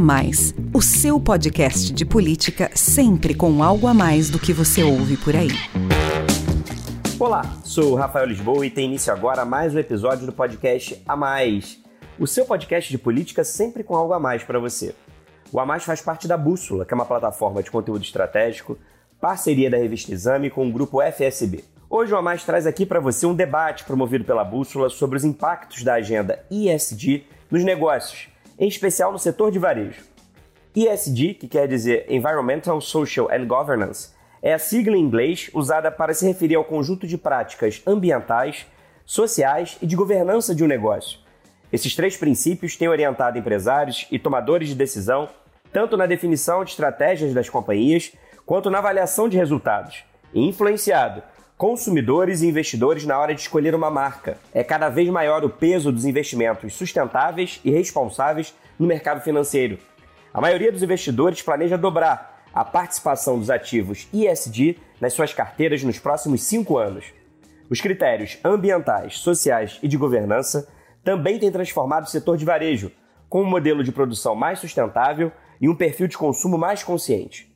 Mais, o seu podcast de política sempre com algo a mais do que você ouve por aí. Olá, sou o Rafael Lisboa e tem início agora mais um episódio do podcast A Mais, o seu podcast de política sempre com algo a mais para você. O A Mais faz parte da Bússola, que é uma plataforma de conteúdo estratégico, parceria da revista Exame com o grupo FSB. Hoje o A Mais traz aqui para você um debate promovido pela Bússola sobre os impactos da agenda ESG nos negócios, em especial no setor de varejo. ESG, que quer dizer Environmental, Social and Governance, é a sigla em inglês usada para se referir ao conjunto de práticas ambientais, sociais e de governança de um negócio. Esses três princípios têm orientado empresários e tomadores de decisão tanto na definição de estratégias das companhias quanto na avaliação de resultados, e influenciado consumidores e investidores na hora de escolher uma marca. É cada vez maior o peso dos investimentos sustentáveis e responsáveis no mercado financeiro. A maioria dos investidores planeja dobrar a participação dos ativos ISD nas suas carteiras nos próximos cinco anos. Os critérios ambientais, sociais e de governança também têm transformado o setor de varejo, com um modelo de produção mais sustentável e um perfil de consumo mais consciente.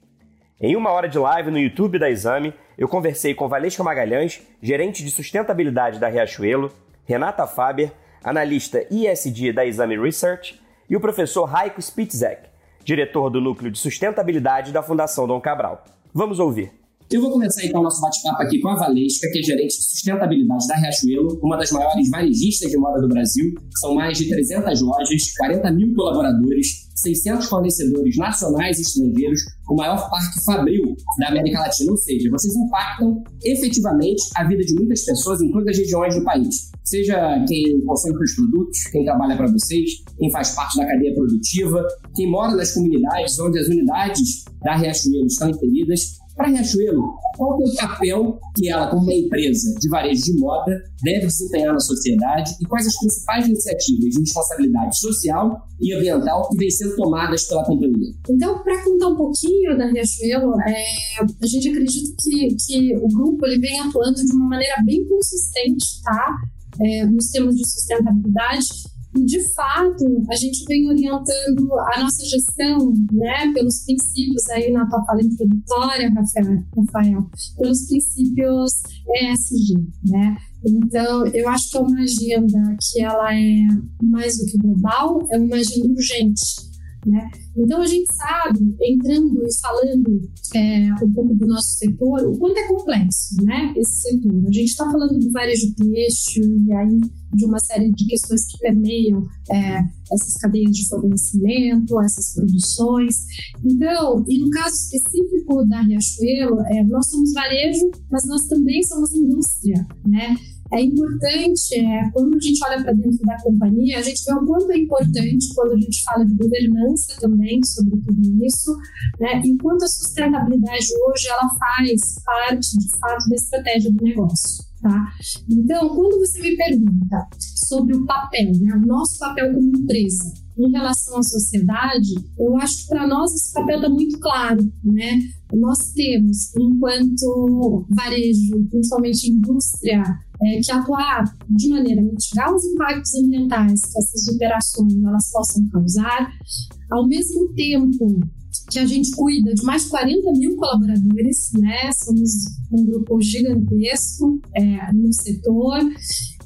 Em uma hora de live no YouTube da Exame, eu conversei com Valesca Magalhães, gerente de sustentabilidade da Riachuelo, Renata Faber, analista ISD da Exame Research, e o professor Raiko Spitzek, diretor do Núcleo de Sustentabilidade da Fundação Dom Cabral. Vamos ouvir. Eu vou começar então nosso bate-papo aqui com a Valesca, que é gerente de sustentabilidade da Riachuelo, uma das maiores varejistas de moda do Brasil. São mais de 300 lojas, 40 mil colaboradores, 600 fornecedores nacionais e estrangeiros, o maior parque fabril da América Latina. Ou seja, vocês impactam efetivamente a vida de muitas pessoas em todas as regiões do país. Seja quem consome os produtos, quem trabalha para vocês, quem faz parte da cadeia produtiva, quem mora nas comunidades onde as unidades da Riachuelo estão inseridas, para a Riachuelo, qual é o papel que ela, como uma empresa de varejo de moda, deve desempenhar na sociedade e quais as principais iniciativas de responsabilidade social e ambiental que vêm sendo tomadas pela companhia? Então, para contar um pouquinho da Riachuelo, é, a gente acredita que, que o grupo ele vem atuando de uma maneira bem consistente, tá? É, nos temas de sustentabilidade e, de fato, a gente vem orientando a nossa gestão, né, pelos princípios aí na tua fala introdutória, Rafael, Rafael pelos princípios ESG, né? Então, eu acho que é uma agenda que ela é mais do que global, é uma agenda urgente, né? Então, a gente sabe, entrando e falando é, um pouco do nosso setor, o quanto é complexo né, esse setor. A gente está falando do varejo têxtil e aí de uma série de questões que permeiam é, essas cadeias de fornecimento, essas produções. Então, e no caso específico da Riachuelo, é, nós somos varejo, mas nós também somos indústria, né? É importante, é, quando a gente olha para dentro da companhia, a gente vê o quanto é importante quando a gente fala de governança também sobre tudo isso, né? E quanto a sustentabilidade hoje ela faz parte, de fato, da estratégia do negócio. Tá? Então, quando você me pergunta sobre o papel, né, o nosso papel como empresa em relação à sociedade, eu acho que para nós esse papel está muito claro, né? Nós temos, enquanto varejo, principalmente indústria, é, que atuar de maneira a mitigar os impactos ambientais que essas operações elas possam causar, ao mesmo tempo que a gente cuida de mais de 40 mil colaboradores, né? Somos um grupo gigantesco é, no setor.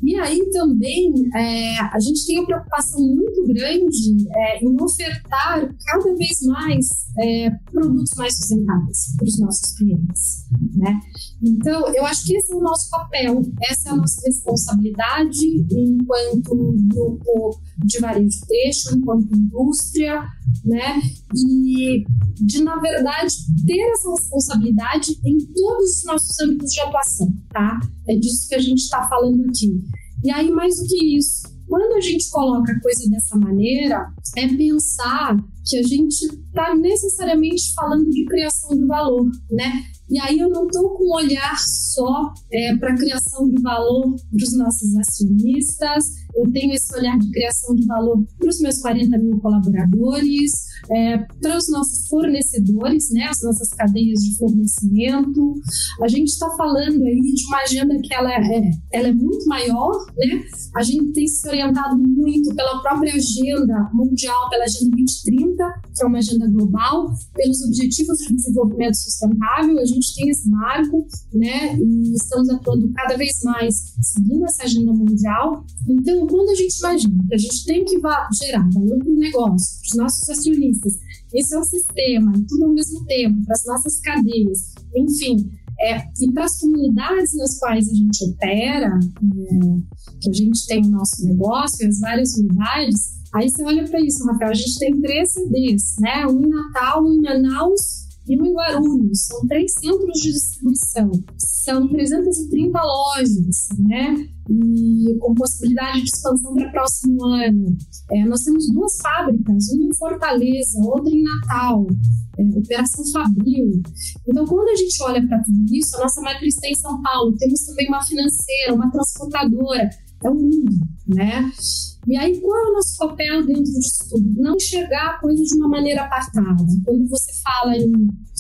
E aí também é, a gente tem uma preocupação muito grande é, em ofertar cada vez mais é, produtos mais sustentáveis para os nossos clientes. Né? Então, eu acho que esse é o nosso papel, essa é a nossa responsabilidade enquanto grupo de varejo têxtil, enquanto indústria, né? E de, na verdade, ter essa responsabilidade em todos os nossos âmbitos de atuação, tá? É disso que a gente está falando aqui. E aí, mais do que isso, quando a gente coloca a coisa dessa maneira, é pensar que a gente está necessariamente falando de criação de valor, né? E aí eu não estou com um olhar só é, para a criação de valor para os nossos acionistas, eu tenho esse olhar de criação de valor para os meus 40 mil colaboradores, é, para os nossos fornecedores, né, as nossas cadeias de fornecimento. A gente está falando aí de uma agenda que ela é, ela é muito maior, né? A gente tem se orientado muito pela própria agenda mundial, pela Agenda 2030, 2030, que é uma agenda global, pelos Objetivos de Desenvolvimento Sustentável, a gente tem esse marco, né, e estamos atuando cada vez mais seguindo essa agenda mundial. Então, quando a gente imagina que a gente tem que gerar valor para o negócio, para os nossos acionistas, esse é o sistema, tudo ao mesmo tempo, para as nossas cadeias, enfim, é, e para as comunidades nas quais a gente opera, é, que a gente tem o nosso negócio, as várias unidades, aí você olha para isso, Rafael, a gente tem três CDs, né? Um em Natal, um em Manaus e em Guarulhos. São três centros de distribuição, são 330 lojas, né? E com possibilidade de expansão para o próximo ano. É, nós temos duas fábricas, uma em Fortaleza, outra em Natal é, Operação Fabril. Então, quando a gente olha para tudo isso, a nossa matriz está em São Paulo, temos também uma financeira, uma transportadora, é o mundo, né? E aí, qual é o nosso papel dentro disso tudo? Não enxergar a coisa de uma maneira apartada. Quando você fala em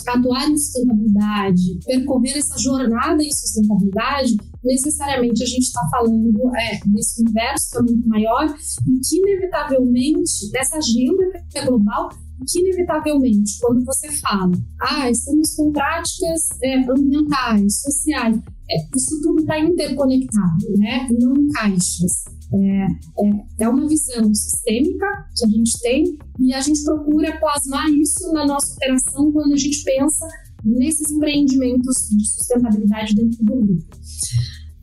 atuar em sustentabilidade, percorrer essa jornada em sustentabilidade, necessariamente a gente está falando é, desse universo que é muito maior e que, inevitavelmente, dessa agenda que é global, que inevitavelmente, quando você fala, ah, estamos com práticas é, ambientais, sociais, é, isso tudo está interconectado, né? E não em caixas. É, é, é, uma visão sistêmica que a gente tem e a gente procura plasmar isso na nossa operação quando a gente pensa nesses empreendimentos de sustentabilidade dentro do grupo.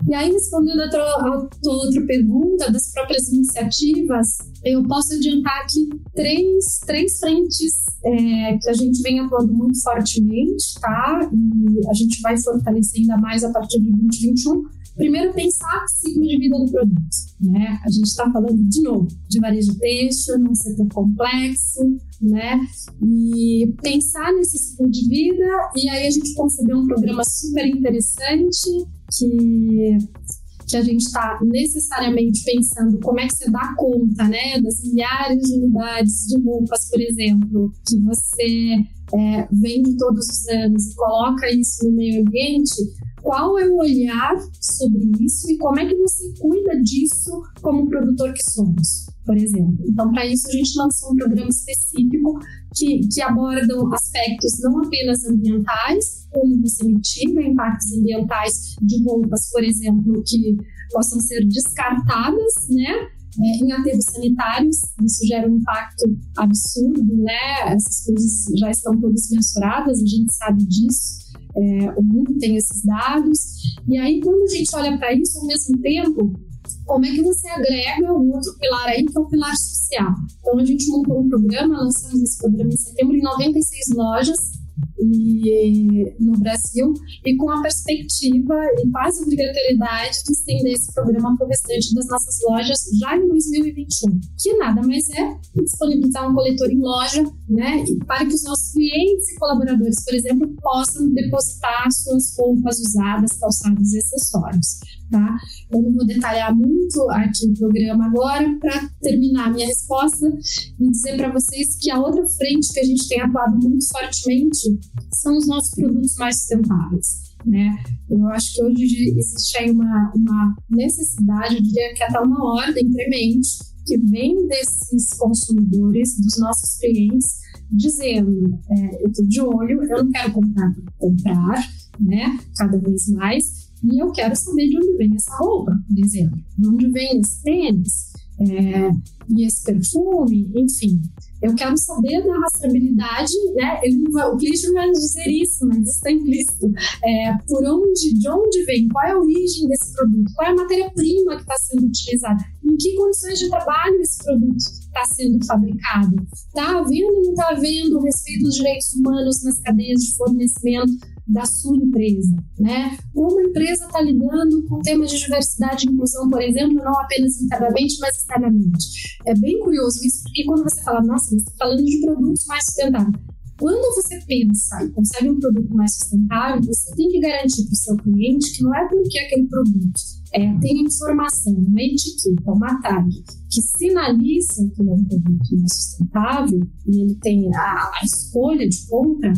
E aí, respondendo a tua, outra pergunta das próprias iniciativas, eu posso adiantar aqui três, três frentes é, que a gente vem atuando muito fortemente, tá? E a gente vai fortalecer ainda mais a partir de 2021. Primeiro, pensar o ciclo de vida do produto. Né? A gente está falando, de novo, de varejo texto, num setor complexo, né? E pensar nesse ciclo de vida, e aí a gente concebeu um programa super interessante que que a gente está necessariamente pensando como é que você dá conta né, das milhares de unidades de roupas, por exemplo, que você é, vende todos os anos e coloca isso no meio ambiente, qual é o olhar sobre isso e como é que você cuida disso como produtor que somos, por exemplo. Então, para isso, a gente lançou um programa específico que, que aspectos não apenas ambientais, como você mitiga impactos ambientais de roupas, por exemplo, que possam ser descartadas, né? É, em aterros sanitários, isso gera um impacto absurdo, né? Essas coisas já estão todas mensuradas, a gente sabe disso é, o mundo tem esses dados. E aí, quando a gente olha para isso, ao mesmo tempo, como é que você agrega um outro pilar aí, que é o pilar social? Então, a gente montou um programa, lançamos esse programa em setembro em 96 lojas e, no Brasil e com a perspectiva e quase obrigatoriedade de estender esse programa para o restante das nossas lojas já em 2021, que nada mais é disponibilizar um coletor em loja, né, para que os nossos clientes e colaboradores, por exemplo, possam depositar suas roupas usadas, calçados e acessórios. Tá? Eu não vou detalhar muito aqui o programa agora para terminar a minha resposta e dizer para vocês que a outra frente que a gente tem atuado muito fortemente são os nossos produtos mais sustentáveis. Né? Eu acho que hoje existe aí uma, uma necessidade, eu diria que até uma ordem premente, que vem desses consumidores, dos nossos clientes, dizendo: é, eu estou de olho, eu não quero comprar comprar, né? cada vez mais, e eu quero saber de onde vem essa roupa, por exemplo, de onde vem esse tênis, é, e esse perfume, enfim. Eu quero saber da rastreabilidade, né? Vai, o cliente não vai dizer isso, mas está implícito. É, por onde, de onde vem, qual é a origem desse produto, qual é a matéria-prima que está sendo utilizada, em que condições de trabalho esse produto está sendo fabricado. Está havendo ou não está havendo respeito dos direitos humanos nas cadeias de fornecimento da sua empresa, né? Como a empresa está lidando com temas de diversidade e inclusão, por exemplo, não apenas internamente, mas externamente. É bem curioso isso, porque quando você fala, nossa, você está falando de produtos mais sustentáveis. Quando você pensa e consegue um produto mais sustentável, você tem que garantir para o seu cliente que não é porque aquele produto é, tem informação, uma etiqueta, uma tag, que sinaliza que é um produto mais sustentável e ele tem a, a escolha de compra,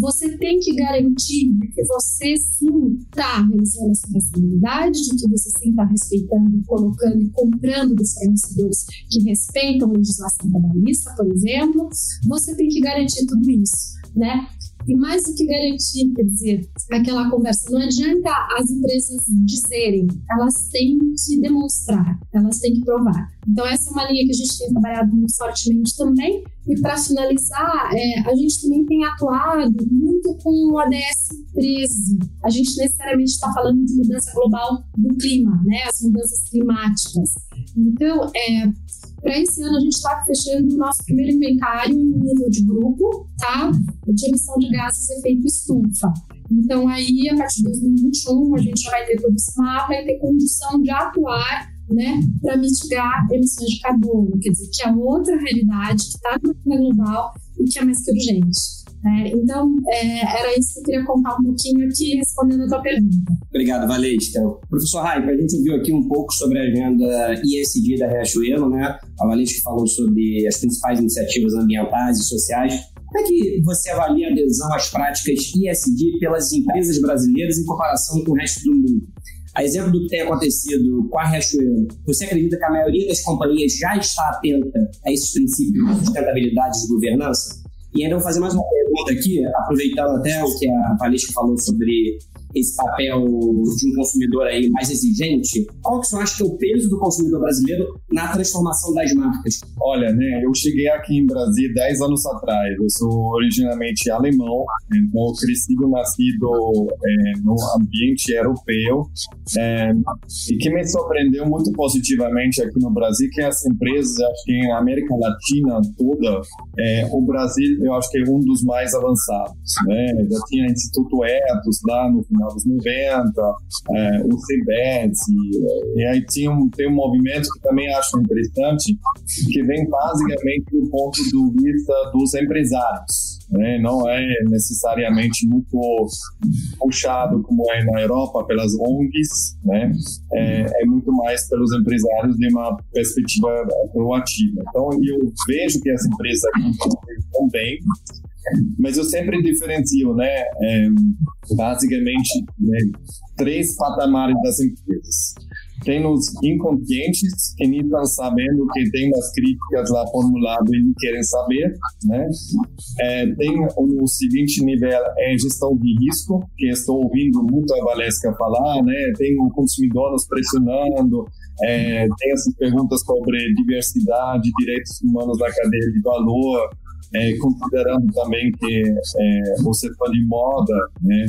você tem que garantir que você sim está realizando essa responsabilidade, de que você sim está respeitando, colocando e comprando dos fornecedores que respeitam a legislação trabalhista, por exemplo, você tem que garantir tudo isso, né? E mais do que garantir, quer dizer, aquela conversa, não adianta as empresas dizerem, elas têm que demonstrar, elas têm que provar. Então, essa é uma linha que a gente tem trabalhado muito fortemente também. E para finalizar, é, a gente também tem atuado muito com o ADS 13. A gente necessariamente está falando de mudança global do clima, né? as mudanças climáticas. Então, é, para esse ano, a gente está fechando o nosso primeiro inventário em nível de grupo, tá? De emissão de gases de efeito estufa. Então, aí, a partir de 2021, a gente já vai ter todo esse mapa e ter condição de atuar né, para mitigar emissões de carbono, quer dizer, que é outra realidade que está no global e que é mais que urgente. É, então, é, era isso que eu queria contar um pouquinho aqui, respondendo a tua pergunta. Obrigado, Valesca. Professor Raipa, a gente viu aqui um pouco sobre a agenda ISD da Riachuelo, né? A Valesca falou sobre as principais iniciativas ambientais e sociais. Como é que você avalia a adesão às práticas ISD pelas empresas brasileiras em comparação com o resto do mundo? A exemplo do que tem acontecido com a Riachuelo, você acredita que a maioria das companhias já está atenta a esses princípios de sustentabilidade de governança? E ainda vou fazer mais uma pergunta aqui, aproveitando até o que a Valesca falou sobre esse papel de um consumidor aí mais exigente, qual que você acha que é o peso do consumidor brasileiro na transformação das marcas? Olha, né, eu cheguei aqui em Brasília 10 anos atrás, eu sou originalmente alemão, então crescido, nascido é, no ambiente europeu, é, e que me surpreendeu muito positivamente aqui no Brasil, que as empresas, acho que na América Latina toda, é, o Brasil, eu acho que é um dos mais avançados, né, já tinha Instituto Etos lá no dos 90, é, o CBES, e, e, aí tinha um, tem um movimento que também acho interessante, que vem basicamente do ponto de vista dos empresários. Né? Não é necessariamente muito puxado como é na Europa pelas ONGs, né? é, é muito mais pelos empresários de uma perspectiva proativa. Então, eu vejo que as empresas estão bem, mas eu sempre diferencio, né? É, basicamente, né, três patamares das empresas. Tem os inconscientes, que nem estão sabendo que tem umas críticas lá formuladas e não querem saber, né? É, tem o, o, seguinte nível, é gestão de risco, que estou ouvindo muito a Valesca falar, né? Tem o consumidor nos pressionando, é, tem essas perguntas sobre diversidade, direitos humanos na cadeia de valor, é, considerando também que é, o setor de moda né,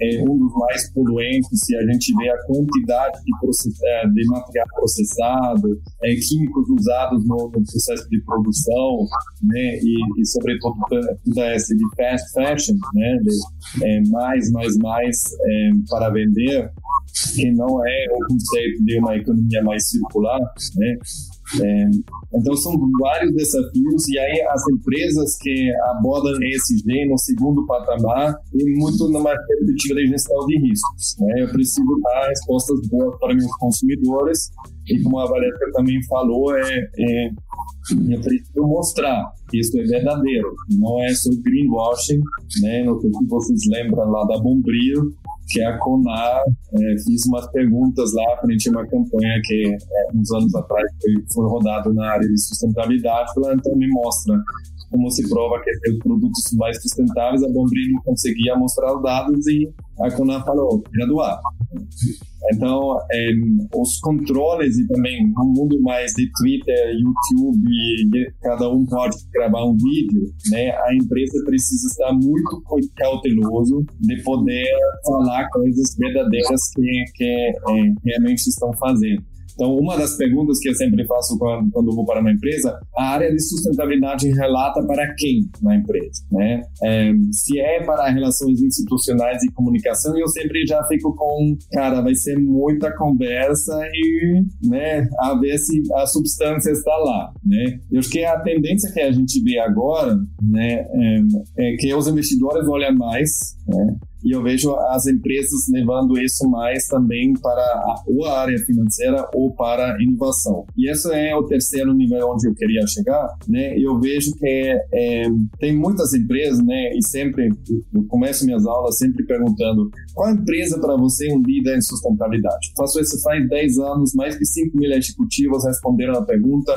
é um dos mais poluentes, se a gente vê a quantidade de, é, de material processado, é, químicos usados no, no, processo de produção, né, e, e sobretudo toda essa de fast fashion, né, de, é, mais, mais, mais é, para vender, que não é o conceito de uma economia mais circular, né, é, então são vários desafios e aí as empresas que abordam ESG no segundo patamar e muito numa perspectiva de gestão de riscos. Né? Eu preciso dar respostas boas para meus consumidores e como a Valéria também falou, é, é eu preciso mostrar que isso é verdadeiro, não é só greenwashing, né? No que vocês lembram lá da Bombril, que é a CONAR, é, fiz umas perguntas lá frente a uma campanha que é, uns anos atrás foi, foi rodada na área de sustentabilidade, ela então me mostra como se prova que os produtos mais sustentáveis, a Bombril não conseguia mostrar os dados e a CONAR falou, tira do ar. Então, é, os controles e também no mundo mais de Twitter, YouTube, cada um pode gravar um vídeo, né? A empresa precisa estar muito cauteloso de poder falar coisas verdadeiras que, que é, realmente estão fazendo. Então, uma das perguntas que eu sempre faço quando, quando vou para uma empresa, a área de sustentabilidade relata para quem na empresa, né? É, se é para relações institucionais e comunicação, eu sempre já fico com, cara, vai ser muita conversa e, né, a ver se a substância está lá, né? Eu acho que a tendência que a gente vê agora, né, é, é que os investidores olham mais, né? E eu vejo as empresas levando isso mais também para a, ou a área financeira ou para a inovação. E esse é o terceiro nível onde eu queria chegar, né? Eu vejo que é, tem muitas empresas, né? E sempre eu começo minhas aulas sempre perguntando qual empresa para você é um líder em sustentabilidade. Faço isso faz 10 anos, mais de 5 mil executivos responderam a pergunta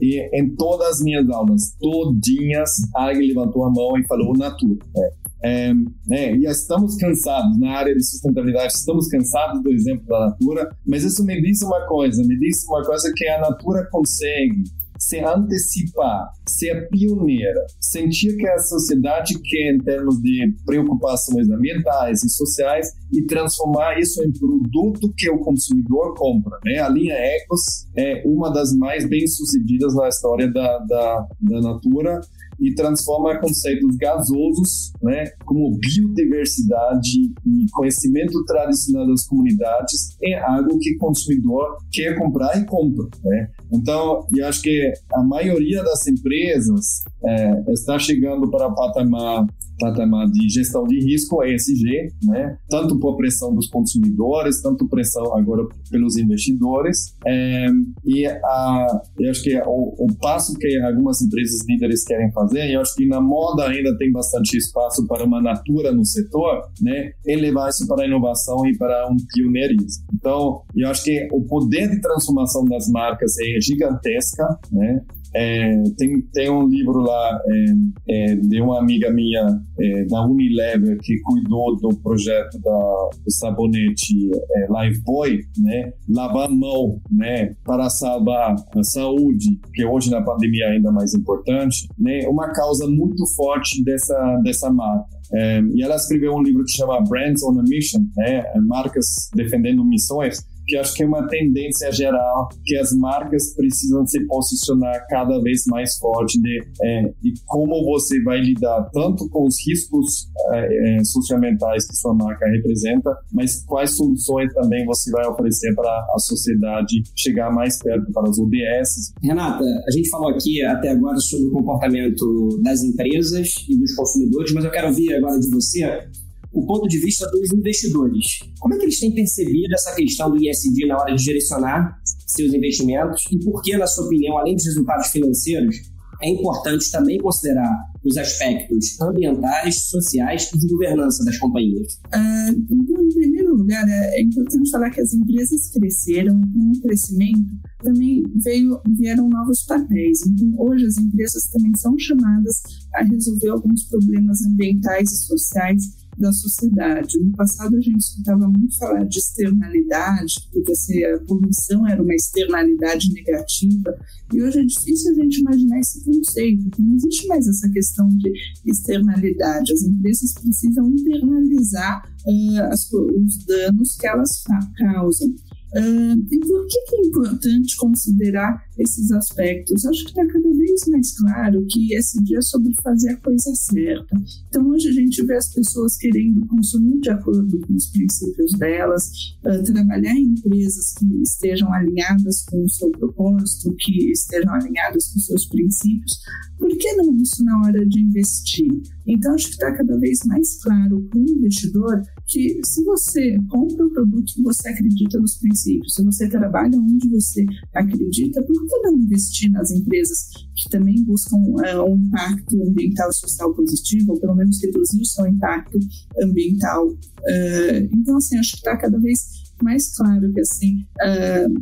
e em todas as minhas aulas, todinhas, alguém levantou a mão e falou Natura. É. É, né, e estamos cansados na área de sustentabilidade, estamos cansados do exemplo da Natura, mas isso me diz uma coisa, me diz uma coisa que a Natura consegue se antecipar, ser pioneira, sentir que a sociedade quer em termos de preocupações ambientais e sociais e transformar isso em produto que o consumidor compra. Né? A linha Ecos é uma das mais bem-sucedidas na história da, da, da Natura e transforma conceitos gasosos, né, como biodiversidade e conhecimento tradicional das comunidades em algo que o consumidor quer comprar e compra, né? Então, eu acho que a maioria das empresas é, está chegando para o patamar patamar de gestão de risco, ESG, né? tanto por pressão dos consumidores, tanto pressão agora pelos investidores. É, e a, eu acho que o, o, passo que algumas empresas líderes querem fazer, eu acho que na moda ainda tem bastante espaço para uma natura no setor, né? elevar isso para a inovação e para um pioneirismo. Então, eu acho que o poder de transformação das marcas é gigantesca, né? É, tem, tem um livro lá é, é, de uma amiga minha é, da Unilever que cuidou do projeto da, do sabonete é, Lifebuoy, né? Lavar mão, né? Para salvar a saúde, que hoje na pandemia é ainda mais importante, né? Uma causa muito forte dessa, dessa marca. É, e ela escreveu um livro que chama Brands on a Mission, né? Marcas defendendo missões que acho que é uma tendência geral que as marcas precisam se posicionar cada vez mais forte de, é, e como você vai lidar tanto com os riscos é, é, socioambientais que sua marca representa, mas quais soluções também você vai oferecer para a sociedade chegar mais perto para os ODS. Renata, a gente falou aqui até agora sobre o comportamento das empresas e dos consumidores, mas eu quero ouvir agora de você o ponto de vista dos investidores. Como é que eles têm percebido essa questão do ISD na hora de direcionar seus investimentos e por que, na sua opinião, além dos resultados financeiros, é importante também considerar os aspectos ambientais, sociais e de governança das companhias? Ah, então, em primeiro lugar, é, é importante falar que as empresas cresceram e com o crescimento também veio, vieram novos papéis. Então, hoje as empresas também são chamadas a resolver alguns problemas ambientais e sociais da sociedade. No passado a gente escutava muito falar de externalidade, porque assim, a poluição era uma externalidade negativa, e hoje é difícil a gente imaginar esse conceito, porque não existe mais essa questão de externalidade. As empresas precisam internalizar uh, as, os danos que elas causam. Uh, e por que, que, é importante considerar esses aspectos? Acho que está cada vez mais claro que esse dia é sobre fazer a coisa certa. Então, hoje a gente vê as pessoas querendo consumir de acordo com os princípios delas, uh, trabalhar em empresas que estejam alinhadas com o seu propósito, que estejam alinhadas com os seus princípios. Por que não isso na hora de investir? Então, acho que está cada vez mais claro para o investidor que se você compra o produto que você acredita nos princípios, se você trabalha onde você acredita, por que não investir nas empresas que também buscam uh, um impacto ambiental e social positivo, ou pelo menos reduzir o seu impacto ambiental? Uh, então, assim, acho que está cada vez mais claro que assim uh,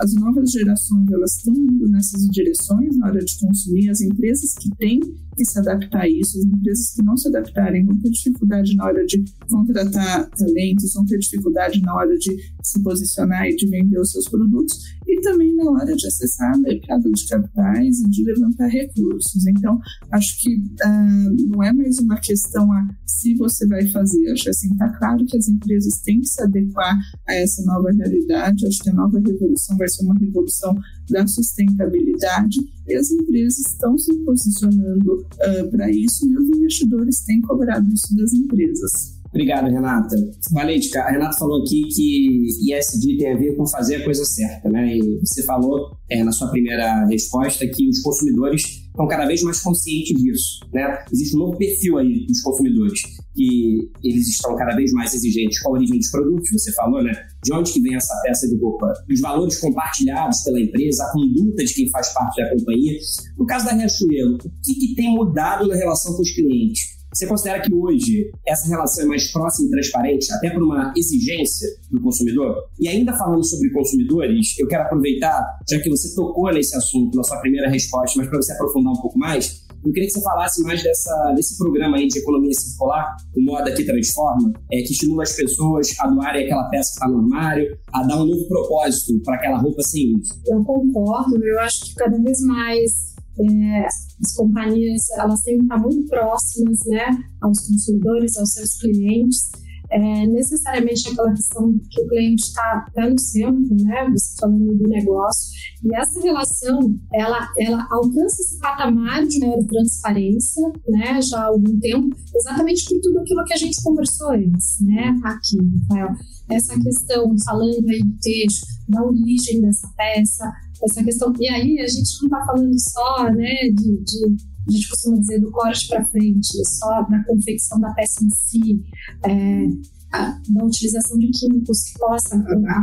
as novas gerações elas estão indo nessas direções na hora de consumir as empresas que têm que se adaptar a isso. As empresas que não se adaptarem vão ter dificuldade na hora de contratar talentos, vão ter dificuldade na hora de se posicionar e de vender os seus produtos e também na hora de acessar o mercado de capitais e de levantar recursos. Então, acho que uh, não é mais uma questão a se você vai fazer. Acho assim, está claro que as empresas têm que se adequar a essa nova realidade. Acho que a nova revolução vai ser uma revolução da sustentabilidade e as empresas estão se posicionando uh, para isso e os investidores têm cobrado isso das empresas. Obrigado, Renata. Valética, a Renata falou aqui que ESG tem a ver com fazer a coisa certa, né? E você falou é, na sua primeira resposta que os consumidores estão cada vez mais conscientes disso, né? Existe um novo perfil aí dos consumidores, que eles estão cada vez mais exigentes com a origem dos produtos, você falou, né? De onde que vem essa peça de roupa? Os valores compartilhados pela empresa, a conduta de quem faz parte da companhia. No caso da Riachuelo, o que, que tem mudado na relação com os clientes? Você considera que hoje essa relação é mais próxima e transparente, até por uma exigência do consumidor? E ainda falando sobre consumidores, eu quero aproveitar, já que você tocou nesse assunto na sua primeira resposta, mas para você aprofundar um pouco mais, eu queria que você falasse mais dessa, desse programa aí de economia circular, o Moda que Transforma, é, que estimula as pessoas a doarem aquela peça que está no armário, a dar um novo propósito para aquela roupa sem uso. Eu concordo, eu acho que cada vez mais é, as companhias elas têm que estar muito próximas né, aos consumidores, aos seus clientes. É, necessariamente aquela questão que o cliente está tá no centro, né? Você falando do negócio. E essa relação, ela, ela alcança esse patamar de transparência, né? Já há algum tempo, exatamente por tudo aquilo que a gente conversou antes, né? Aqui, Rafael. Essa questão, falando aí do texto, da origem dessa peça, essa questão. E aí a gente não está falando só, né, de, de, a gente costuma dizer do corte para frente, só da confecção da peça em si, é, a, da utilização de químicos que possa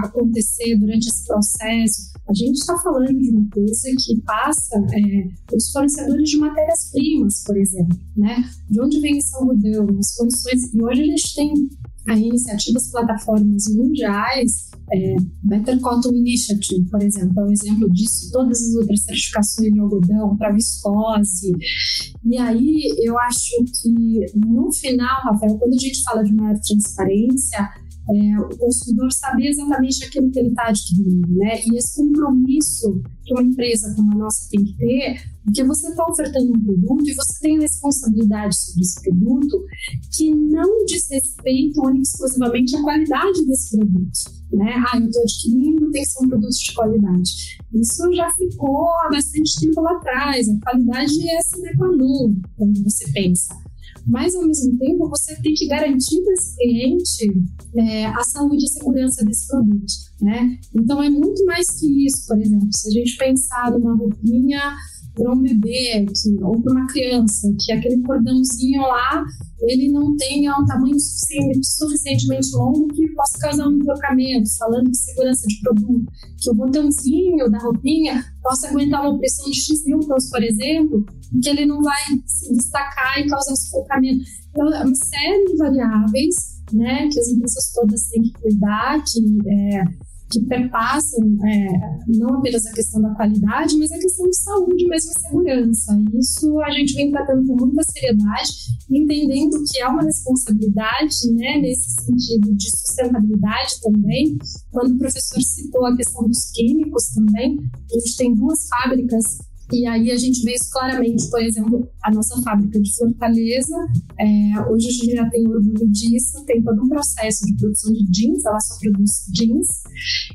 acontecer durante esse processo. A gente está falando de uma coisa que passa é, os fornecedores de matérias-primas, por exemplo, né? De onde vem esse algodão, as condições. E hoje a gente tem aí iniciativas plataformas mundiais é, Better Cotton Initiative, por exemplo, é um exemplo disso. Todas as outras certificações de algodão para viscose. E aí eu acho que no final, Rafael, quando a gente fala de maior transparência, é, o consumidor saber exatamente aquilo que ele está adquirindo, né? E esse compromisso que uma empresa como a nossa tem que ter, porque você está ofertando um produto e você tem responsabilidade sobre esse produto que não diz respeito exclusivamente à qualidade desse produto, né? Ah, eu estou adquirindo, tem que ser um produto de qualidade. Isso já ficou há bastante tempo lá atrás. A qualidade é sine qua non quando você pensa mas ao mesmo tempo você tem que garantir para esse cliente é, a saúde e a segurança desse produto, né? Então é muito mais que isso, por exemplo, se a gente pensar numa roupinha para um bebê que, ou para uma criança, que aquele cordãozinho lá ele não tenha um tamanho suficiente, suficientemente longo que possa causar um enforcamento, falando de segurança de produto, que o botãozinho da roupinha possa aguentar uma pressão de X newtons, por exemplo, que ele não vai se destacar e causar sufocamento. Então, é uma série de variáveis né, que as empresas todas têm que cuidar, que é, que perpassam é, não apenas a questão da qualidade, mas a questão de saúde mesmo e segurança. Isso a gente vem tratando com muita seriedade, entendendo que é uma responsabilidade, né, nesse sentido de sustentabilidade também. Quando o professor citou a questão dos químicos também, a gente tem duas fábricas e aí a gente vê isso claramente, por exemplo, a nossa fábrica de Fortaleza, é, hoje a gente já tem orgulho disso, tem todo um processo de produção de jeans, ela só produz jeans,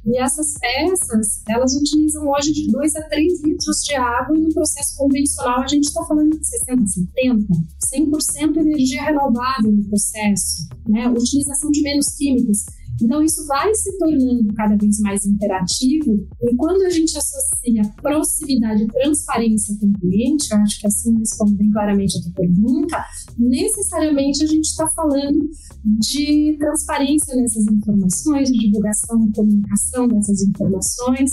e essas peças, elas utilizam hoje de 2 a 3 litros de água, e no processo convencional a gente está falando de 60, 70, 100% energia renovável no processo, né? utilização de menos químicos. Então, isso vai se tornando cada vez mais imperativo, e quando a gente associa proximidade e transparência com o cliente, eu acho que assim responde bem claramente a tua pergunta, necessariamente a gente está falando de transparência nessas informações, de divulgação e comunicação dessas informações,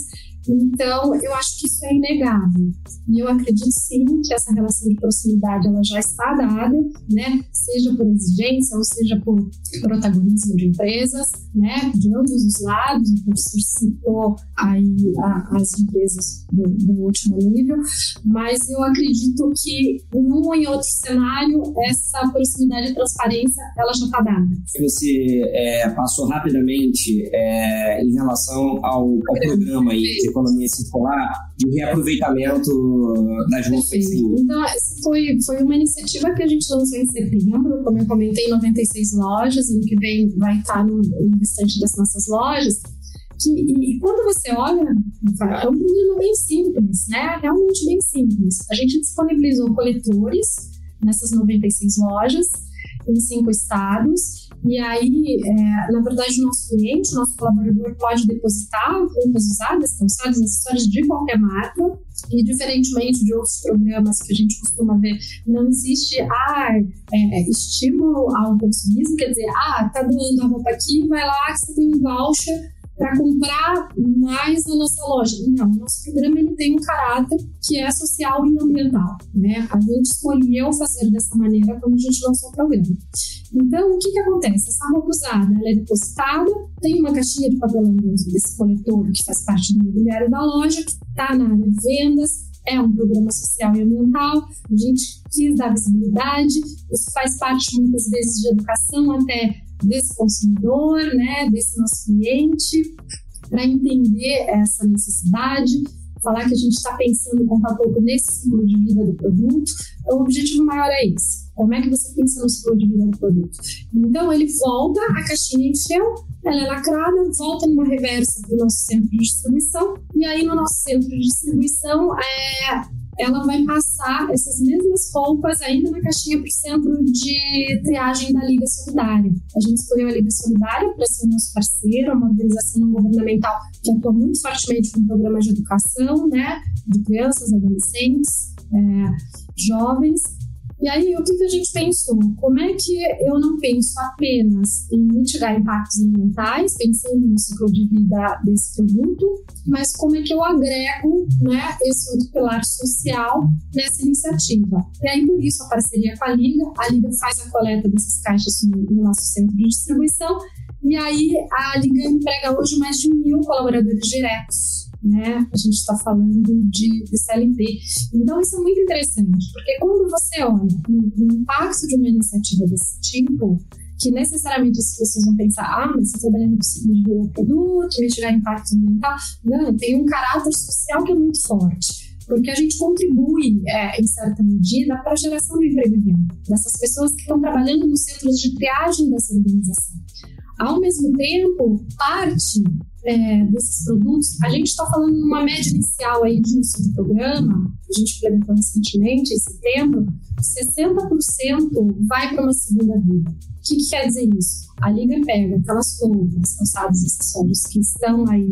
então, eu acho que isso é inegável. E eu acredito sim que essa relação de proximidade ela já está dada, né? Seja por exigência ou seja por protagonismo de empresas, né? De ambos os lados. O professor citou aí a, as empresas do, do, último nível, mas eu acredito que um ou em outro cenário essa proximidade e transparência ela já está dada. Você é, passou rapidamente é, em relação ao, ao programa aí de economia circular de reaproveitamento das roupas. Então, essa foi, foi uma iniciativa que a gente lançou em setembro, como eu comentei, 96 lojas, ano que vem vai estar no, no restante das nossas lojas. Que, e, e, quando você olha, é um problema bem simples, né? Realmente bem simples. A gente disponibilizou coletores nessas 96 lojas em cinco estados E aí, é, na verdade, o nosso cliente, o nosso colaborador pode depositar roupas usadas, calçados, acessórios de qualquer marca. E diferentemente de outros programas que a gente costuma ver, não existe ah, é, estímulo ao consumismo, quer dizer, ah, tá doando a roupa aqui, vai lá que você tem um voucher para comprar mais na nossa loja. Não, o nosso programa ele tem um caráter que é social e ambiental. Né? A gente escolheu fazer dessa maneira quando a gente lançou o programa. Então, o que, que acontece? Essa roupa usada ela é depositada, tem uma caixinha de papelão dentro desse coletor que faz parte do mobiliário da loja, que está na área de vendas, é um programa social e ambiental, a gente quis dar visibilidade, isso faz parte muitas vezes de educação até desse consumidor, né, desse nosso cliente, para entender essa necessidade, falar que a gente está pensando com um pouco nesse ciclo de vida do produto. Então, o objetivo maior é esse. Como é que você pensa no ciclo de vida do produto? Então, ele volta, a caixinha encheu, ela é lacrada, volta numa reversa para o nosso centro de distribuição, e aí no nosso centro de distribuição é, ela vai passar essas mesmas roupas ainda na caixinha para o centro de triagem da Liga Solidária. A gente escolheu a Liga Solidária para ser o nosso parceiro, uma organização não governamental que atua muito fortemente com programas de educação, né, de crianças, adolescentes, é, jovens, e aí, o que, que a gente pensou? Como é que eu não penso apenas em mitigar impactos ambientais, pensando no ciclo de vida desse produto, mas como é que eu agrego né, esse outro pilar social nessa iniciativa? E aí, por isso, a parceria com a Liga, a Liga faz a coleta dessas caixas no, no nosso centro de distribuição, e aí a Liga emprega hoje mais de mil colaboradores diretos né? A gente está falando de, de, CLT. Então, isso é muito interessante, porque quando você olha o, impacto de uma iniciativa desse tipo, que necessariamente as pessoas vão pensar, ah, mas você trabalhando no ciclo de vida do produto, tirar impacto ambiental. Não, tem um caráter social que é muito forte porque a gente contribui, é, em certa medida, para a geração de emprego renda dessas pessoas que estão trabalhando nos centros de triagem dessa organização. Ao mesmo tempo, parte é, desses produtos, a gente está falando numa média inicial aí de início do programa, a gente implementou recentemente, em setembro, 60% vai para uma segunda vida. O que, que, quer dizer isso? A Liga pega aquelas roupas, calçados e acessórios que estão aí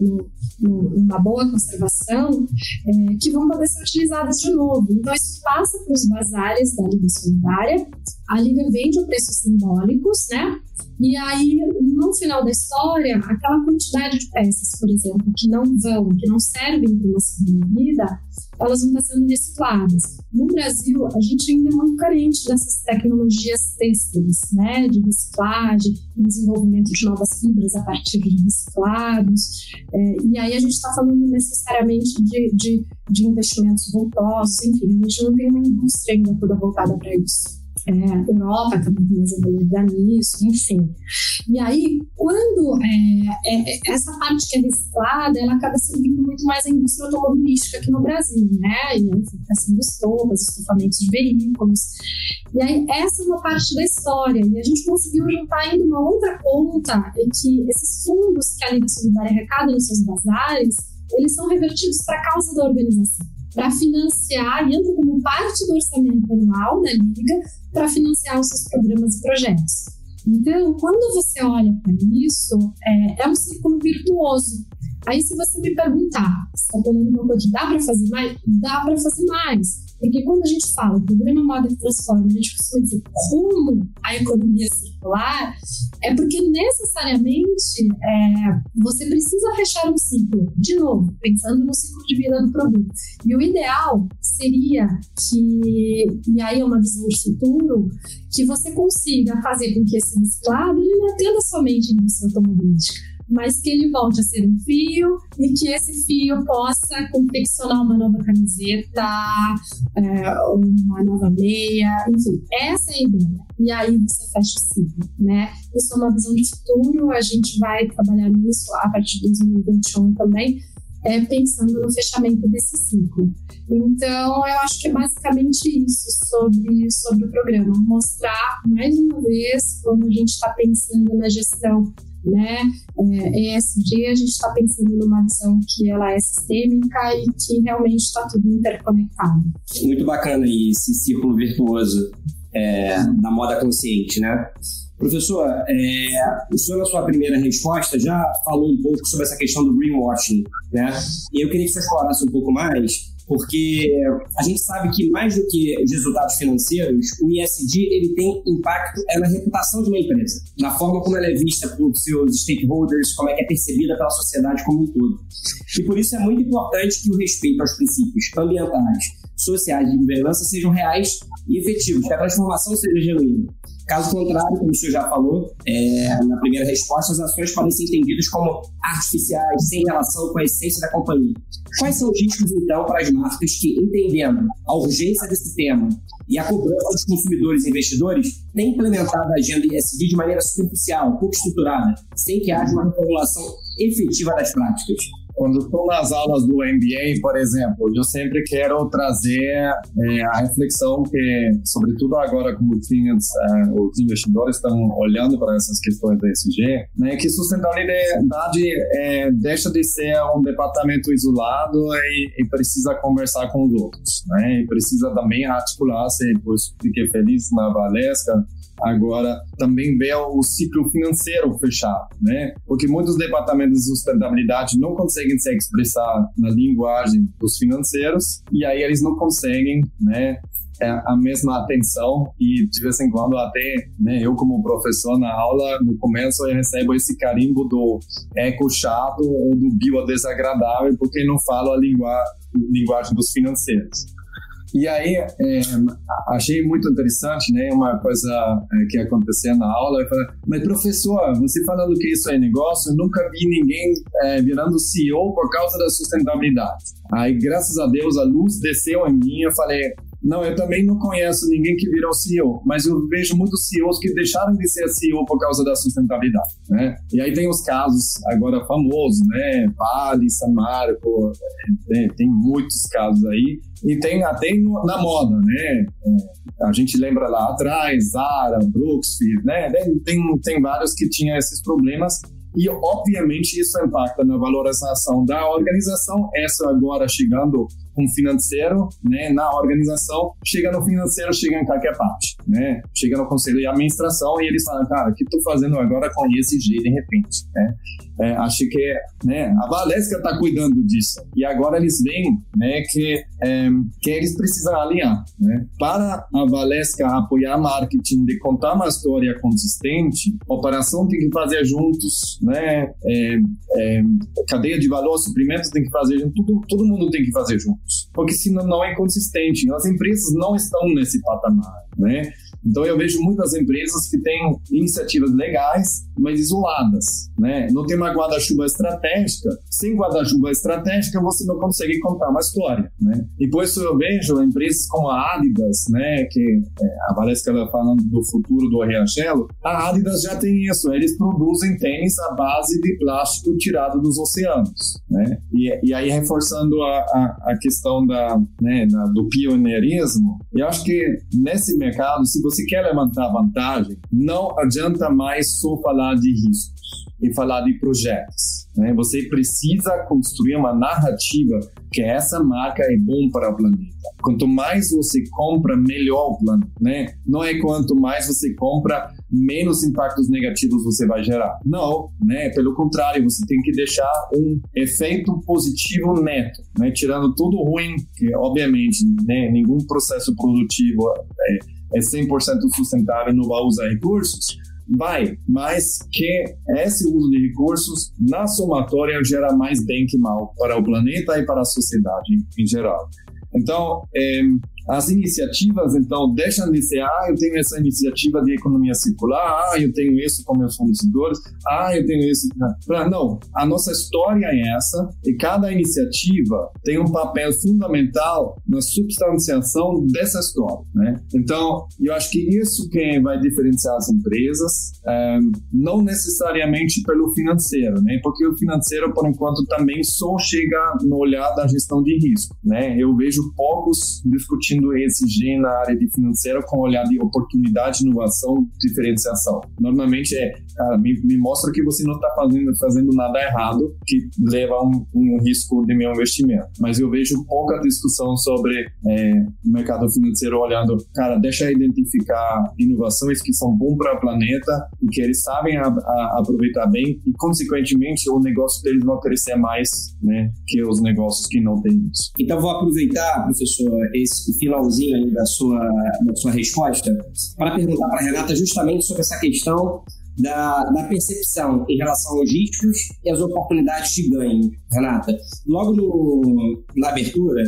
no, no, numa boa conservação, é, que vão poder ser utilizadas de novo. Então, isso passa para os bazares da Liga Solidária, a Liga vende a preços simbólicos, né? E aí, no final da história, aquela quantidade de peças, por exemplo, que não vão, que não servem para uma segunda vida, elas vão estar sendo recicladas. No Brasil, a gente ainda é muito carente dessas tecnologias têxteis, né, de reciclagem, desenvolvimento de novas fibras a partir de reciclados. É, e aí a gente está falando necessariamente de, de, de investimentos voltosos, enfim, a gente não tem uma indústria ainda toda voltada para isso é, Europa está muito mais evoluída nisso, enfim. E aí, quando é, é, é, essa parte que é reciclada, ela acaba servindo muito mais a indústria automobilística aqui no Brasil, né? E aí, fabricação de estofas, estofamentos de veículos. E aí, essa é uma parte da história. E a gente conseguiu juntar ainda uma outra conta em que esses fundos que a Liga Solidária arrecada nos seus bazares, eles são revertidos para a causa da organização para financiar e entra como parte do orçamento anual da Liga para financiar os seus programas e projetos. Então, quando você olha para isso, é, é, um círculo virtuoso. Aí, se você me perguntar, está falando uma coisa, dá para fazer mais? Dá para fazer mais. Porque quando a gente fala programa Moda que Transforma, a gente costuma dizer como a economia circular, é porque necessariamente é, você precisa fechar um ciclo, de novo, pensando no ciclo de vida do produto. E o ideal seria que, e aí é uma visão de futuro, que você consiga fazer com que esse reciclado ele não atenda somente a indústria automobilística mas que ele volte a ser um fio e que esse fio possa confeccionar uma nova camiseta, é, uma nova meia, enfim, essa é a ideia. E aí você fecha o ciclo, né? Isso é uma visão de futuro, a gente vai trabalhar nisso a partir de 2021 também, é, pensando no fechamento desse ciclo. Então, eu acho que é basicamente isso sobre, sobre o programa. Mostrar, mais uma vez, como a gente está pensando na gestão né? É, ESG, a gente está pensando numa visão que ela é sistêmica e que realmente está tudo interconectado. Muito bacana esse círculo virtuoso é, da moda consciente, né? Professor, é, o senhor na sua primeira resposta já falou um pouco sobre essa questão do greenwashing, né? E eu queria que você explorasse um pouco mais porque a gente sabe que mais do que os resultados financeiros, o ISD ele tem impacto é na reputação de uma empresa, na forma como ela é vista por seus stakeholders, como é que é percebida pela sociedade como um todo. E por isso é muito importante que o respeito aos princípios ambientais, sociais e de governança sejam reais e efetivos, que a transformação seja genuína. Caso contrário, como o senhor já falou, é, na primeira resposta, as ações podem ser entendidas como artificiais, sem relação com a essência da companhia. Quais são os riscos, então, para as marcas que, entendendo a urgência desse tema e a cobrança dos consumidores e investidores, têm implementado a agenda ESG de maneira superficial, pouco estruturada, sem que haja uma regulação efetiva das práticas? Quando estou nas aulas do MBA, por exemplo, eu sempre quero trazer é, a reflexão que, sobretudo agora como os, é, os investidores estão olhando para essas questões da ESG, né, que sustentabilidade é, deixa de ser um departamento isolado e, e, precisa conversar com os outros, né, e precisa também articular-se, por isso fiquei feliz na Valesca, agora também ver o ciclo financeiro fechado, né? Porque muitos departamentos de sustentabilidade não conseguem se expressar na linguagem dos financeiros e aí eles não conseguem, né? É a mesma atenção e de vez em quando até né, eu como professor na aula no começo eu recebo esse carimbo do eco chato ou do bio desagradável porque não falo a linguagem dos financeiros e aí, é, achei muito interessante, né? Uma coisa é, que aconteceu na aula. Falei, mas professor, você falando que isso é negócio, eu nunca vi ninguém é, virando CEO por causa da sustentabilidade. Aí, graças a Deus, a luz desceu em mim. Eu falei, não, eu também não conheço ninguém que virou CEO, mas eu vejo muitos CEOs que deixaram de ser CEO por causa da sustentabilidade, né? E aí tem os casos agora famosos, né? Vale, San Marco, é, tem, muitos casos aí e tem até na moda, né? É, a gente lembra lá atrás, Zara, Brooksfield, né? Tem, tem vários que tinham esses problemas e, obviamente, isso impacta na valorização da organização. Essa agora chegando com financeiro, né, na organização, chega no financeiro, chega em qualquer parte, né? Chega no conselho de administração e eles falam, cara, o que tu fazendo agora com esse G de repente, né? É, acho que né, a Valesca está cuidando disso. E agora eles veem né, que, é, que eles precisam alinhar. Né? Para a Valesca apoiar marketing, de contar uma história consistente, a operação tem que fazer juntos, né? É, é, cadeia de valor, suprimentos tem que fazer juntos, tudo, todo mundo tem que fazer juntos. Porque senão não é consistente. As empresas não estão nesse patamar. Né? Então eu vejo muitas empresas que têm iniciativas legais, mas isoladas, né? Não tem uma guarda-chuva estratégica. Sem guarda-chuva estratégica você não consegue contar uma história, né? E por isso eu vejo empresas como a Adidas, né? Que é, a Valesca está falando do futuro do Riachuelo. A Adidas já tem isso. Eles produzem tênis à base de plástico tirado dos oceanos, né? E, e aí reforçando a, a, a questão da, né, da, do pioneirismo, eu acho que nesse mercado, se você quer levantar vantagem, não adianta mais só falar de riscos e falar de projetos. Né? Você precisa construir uma narrativa que essa marca é bom para o planeta. Quanto mais você compra, melhor o planeta. Né? Não é quanto mais você compra, menos impactos negativos você vai gerar. Não, né? Pelo contrário, você tem que deixar um efeito positivo neto, né? Tirando tudo ruim, que obviamente, né? Nenhum processo produtivo é, é 100% sustentável e não vai usar recursos, vai, mas que esse uso de recursos na somatória gera mais bem que mal para o planeta e para a sociedade em geral. Então, é, as iniciativas, então, deixam de ser, ah, eu tenho essa iniciativa de economia circular, ah, eu tenho isso com meus fornecedores, ah, eu tenho isso. Não, a nossa história é essa, e cada iniciativa tem um papel fundamental na substanciação dessa história, né? Então, eu acho que isso que vai diferenciar as empresas, é, não necessariamente pelo financeiro, né? Porque o financeiro, por enquanto, também só chega no olhar da gestão de risco, né? Eu vejo poucos discutindo discutindo ESG na área de financeira com olhar de oportunidade, inovação, diferenciação. Normalmente é cara, me, me mostra que você não está fazendo, fazendo nada errado que leva a um, um, risco de meu investimento. Mas eu vejo pouca discussão sobre é, o mercado financeiro olhando, cara, deixa eu identificar inovações que são bom para o planeta e que eles sabem a, a, aproveitar bem e, consequentemente, o negócio deles vai crescer mais né, que os negócios que não têm isso. Então, vou aproveitar, professor, esse finalzinho da sua, da sua resposta para perguntar para a Renata justamente sobre essa questão da, da, percepção em relação aos riscos e as oportunidades de ganho, Renata. Logo no, na abertura,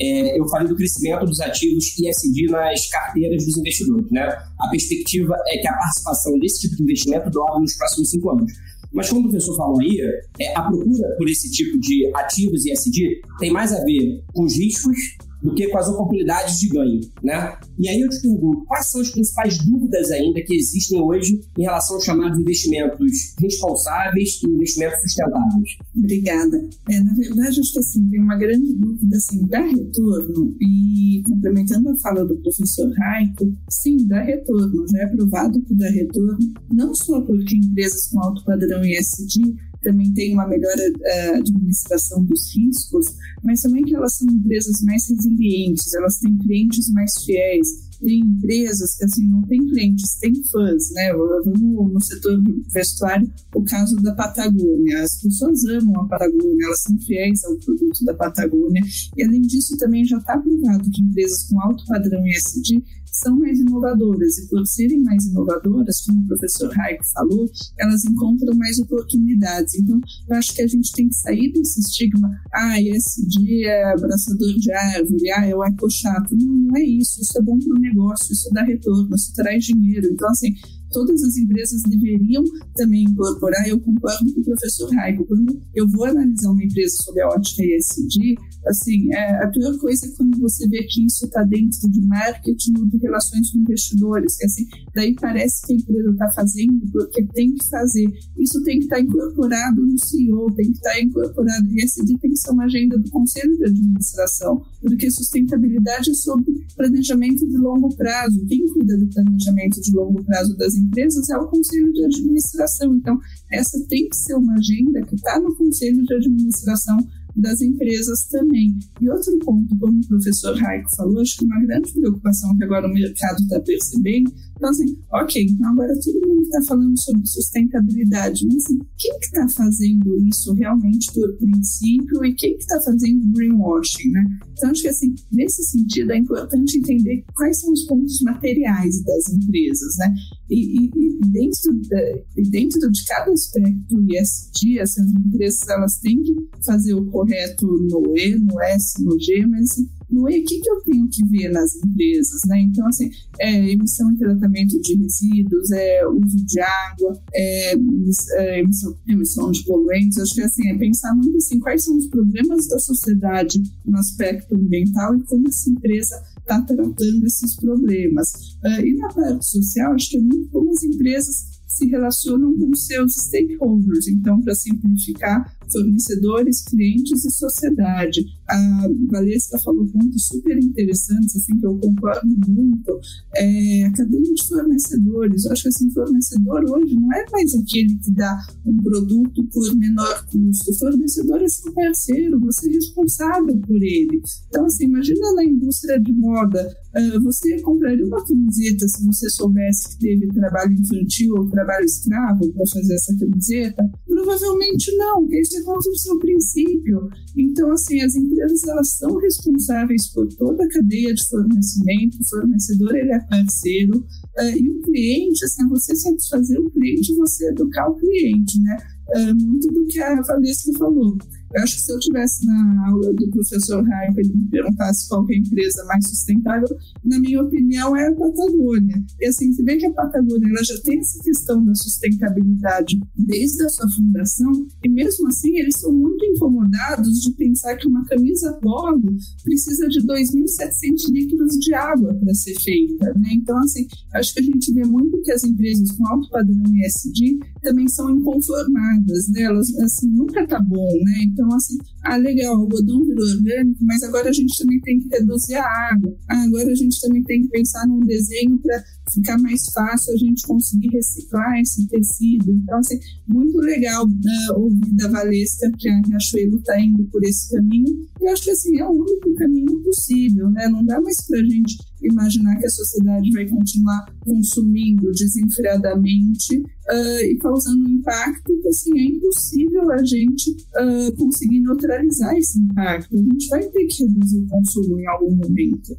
é, eu falei do crescimento dos ativos ISD nas carteiras dos investidores. Né? A perspectiva é que a participação desse tipo de investimento dobre nos próximos cinco anos. Mas como o professor falou aí, é, a procura por esse tipo de ativos ISD tem mais a ver com os riscos do que com as oportunidades de ganho, né? E aí eu te pergunto, quais são as principais dúvidas ainda que existem hoje em relação aos chamados investimentos responsáveis e investimentos sustentáveis? Obrigada. É, na verdade, acho que assim, tem uma grande dúvida assim, dá retorno e complementando a fala do professor Raico, sim, dá retorno, já é provado que dá retorno, não só porque empresas com alto padrão ESG também tem uma melhor uh, administração dos riscos, mas também que elas são empresas mais resilientes, elas têm clientes mais fiéis, tem empresas que assim não tem clientes, tem fãs, né? Vamos no setor vestuário, o caso da Patagônia. As pessoas amam a Patagônia, elas são fiéis ao produto da Patagônia. E além disso, também já está provado que empresas com alto padrão ESG são mais inovadoras e por serem mais inovadoras, como o professor Raico falou, elas encontram mais oportunidades. Então, eu acho que a gente tem que sair desse estigma, ah, ESG é abraçador de árvore, ah, é o ecochato. Não, não é isso, isso é bom para o negócio, isso dá retorno, isso traz dinheiro. Então, assim, todas as empresas deveriam também incorporar, eu concordo com o professor Raico, quando eu vou analisar uma empresa sob a ótica ESG, assim, é, a pior coisa é quando você vê que isso está dentro de marketing ou de relações com investidores, que assim, daí parece que a empresa está fazendo porque tem que fazer. Isso tem que estar tá incorporado no CEO, tem que estar tá incorporado, e ESG tem que ser uma agenda do conselho de administração, porque sustentabilidade é sobre planejamento de longo prazo. Quem cuida do planejamento de longo prazo das empresas é o conselho de administração. Então, essa tem que ser uma agenda que está no conselho de administração das empresas também. E outro ponto, como o professor Raico falou, acho que uma grande preocupação que agora o mercado está percebendo, então assim, ok, agora todo mundo está falando sobre sustentabilidade, mas assim, quem que está fazendo isso realmente por princípio e quem que está fazendo greenwashing, né? Então acho que assim, nesse sentido é importante entender quais são os pontos materiais das empresas, né? E, e, e dentro, de, dentro de cada aspecto ESG, assim, as empresas elas têm que fazer o correto no E, no S, no G, mas assim, no E, o que, que eu tenho que ver nas empresas, né? Então, assim, é emissão e tratamento de resíduos, é uso de água, é, é emissão, emissão de poluentes, acho que assim, é pensar muito assim, quais são os problemas da sociedade no aspecto ambiental e como essa empresa está tratando esses problemas. Uh, e na parte social, acho que é muito como as empresas se relacionam com seus stakeholders. Então, para simplificar, fornecedores, clientes e sociedade. A Valesca falou pontos super interessantes, assim, que eu concordo muito. É, a cadeia de fornecedores, eu acho que assim, fornecedor hoje não é mais aquele que dá um produto por menor custo. Fornecedor é seu parceiro, você é responsável por ele. Então, assim, imagina na indústria de moda, uh, você compraria uma camiseta se você soubesse que teve trabalho infantil ou trabalho escravo para fazer essa camiseta? Provavelmente não, porque isso é contra o seu princípio. Então, assim, as empresas elas são responsáveis por toda a cadeia de fornecimento, o fornecedor ele é parceiro, uh, e o cliente, assim, você satisfazer o cliente, você educar o cliente, né? Uh, muito do que a Valesca falou. Eu acho que se eu tivesse na aula do professor Raio, ele me perguntasse qual é a empresa mais sustentável, na minha opinião, é a Patagônia. E assim, você vê que a Patagônia ela já tem essa questão da sustentabilidade desde a sua fundação, e mesmo assim eles são muito incomodados de pensar que uma camisa polo precisa de 2.700 litros de água para ser feita. Né? Então, assim, acho que a gente vê muito que as empresas com alto padrão ESG também são inconformadas, né? elas assim, nunca tá bom, né? Então, Então, assim, ah, legal, o algodão virou orgânico, mas agora a gente também tem que reduzir a água. Ah, agora a gente também tem que pensar num desenho para ficar mais fácil a gente conseguir reciclar esse tecido. Então, assim, muito legal uh, ouvir da Valesca que a Riachuelo está indo por esse caminho. Eu acho que, assim, é o único caminho possível, né? Não dá mais para a gente imaginar que a sociedade vai continuar consumindo desenfreadamente uh, e causando um impacto que, assim, é impossível a gente uh, conseguir neutralizar esse impacto. A gente vai ter que reduzir o consumo em algum momento.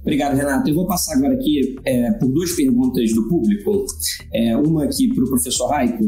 Obrigado, Renato. Eu vou passar agora aqui é, por duas perguntas do público. É, uma aqui para o professor Raico.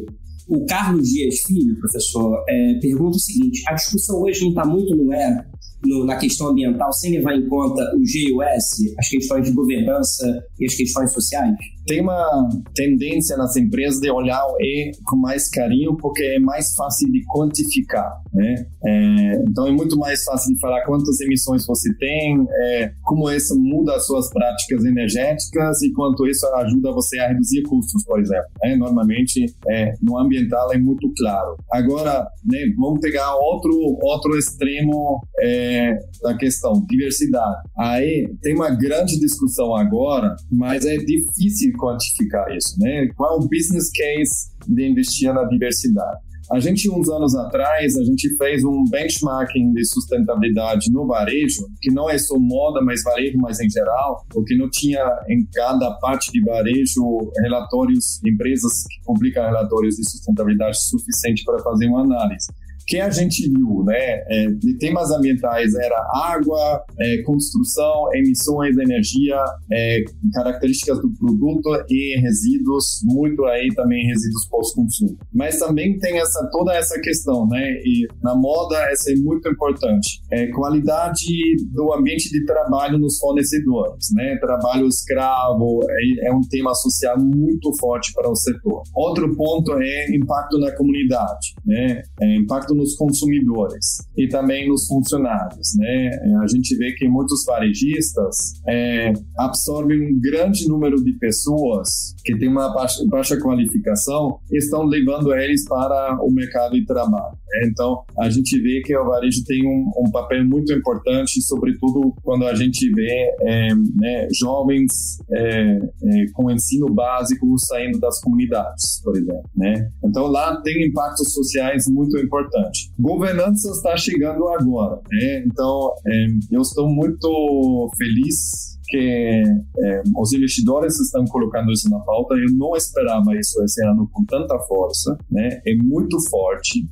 O Carlos Dias Filho, professor, é, pergunta o seguinte: a discussão hoje não está muito no é no, na questão ambiental sem levar em conta o GUS, as questões de governança e as questões sociais? Tem uma tendência nas empresas de olhar o E com mais carinho porque é mais fácil de quantificar, né? É, então é muito mais fácil de falar quantas emissões você tem, é, como isso muda as suas práticas energéticas e quanto isso ajuda você a reduzir custos, por exemplo. Né? Normalmente é, no ambiental é muito claro. Agora, né, vamos pegar outro outro extremo é, da questão diversidade. Aí tem uma grande discussão agora, mas é difícil quantificar isso, né? Qual é o business case de investir na diversidade? A gente, uns anos atrás, a gente fez um benchmarking de sustentabilidade no varejo, que não é só moda, mas varejo, mas em geral, porque não tinha em cada parte de varejo relatórios, empresas que publicam relatórios de sustentabilidade suficiente para fazer uma análise que a gente viu, né, é, de temas ambientais era água, é, construção, emissões energia, é, características do produto e resíduos, muito aí também resíduos pós-consumo. Mas também tem essa toda essa questão, né, e na moda essa é muito importante, é qualidade do ambiente de trabalho nos fornecedores, né, trabalho escravo é, é um tema social muito forte para o setor. Outro ponto é impacto na comunidade, né, é, impacto nos consumidores e também nos funcionários. Né? A gente vê que muitos varejistas é, absorvem um grande número de pessoas que têm uma baixa, baixa qualificação e estão levando eles para o mercado de trabalho. Né? Então, a gente vê que o varejo tem um, um papel muito importante, sobretudo quando a gente vê é, né, jovens é, é com ensino básico saindo das comunidades, por exemplo. Né? Então, lá tem impactos sociais muito importantes importante. Governança está chegando agora, né? Então, é, eu estou muito feliz que é, os investidores estão colocando isso na pauta. Eu não esperava isso esse ano com tanta força, né? É muito forte.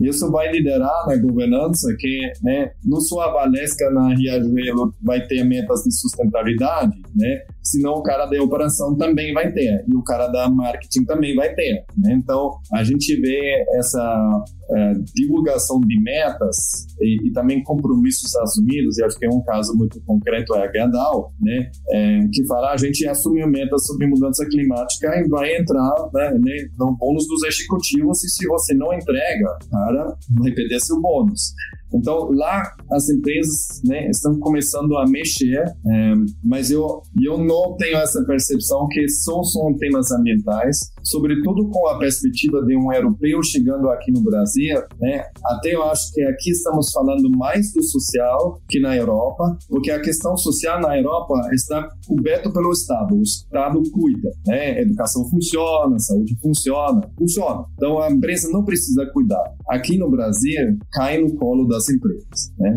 Isso vai liderar na governança que, né, no sua Valesca na Riachuelo vai ter metas de sustentabilidade, né? Senão o cara da operação também vai ter e o cara da marketing também vai ter. Né? Então a gente vê essa é, divulgação de metas e, e, também compromissos assumidos. E acho que é um caso muito concreto é a Gandal, né? É, que fala a gente assume metas sobre mudança climática e vai entrar né, né, no bônus dos executivos e se você não entrega, cara, vai perder seu bônus. Então, lá as empresas né, estão começando a mexer, é, mas eu, eu não tenho essa percepção que só são temas ambientais, sobretudo com a perspectiva de um europeu chegando aqui no Brasil. Né, até eu acho que aqui estamos falando mais do social que na Europa, porque a questão social na Europa está coberta pelo Estado. O Estado cuida. Né, educação funciona, saúde funciona, funciona. Então, a empresa não precisa cuidar. Aqui no Brasil, cai no colo da das empresas. Né?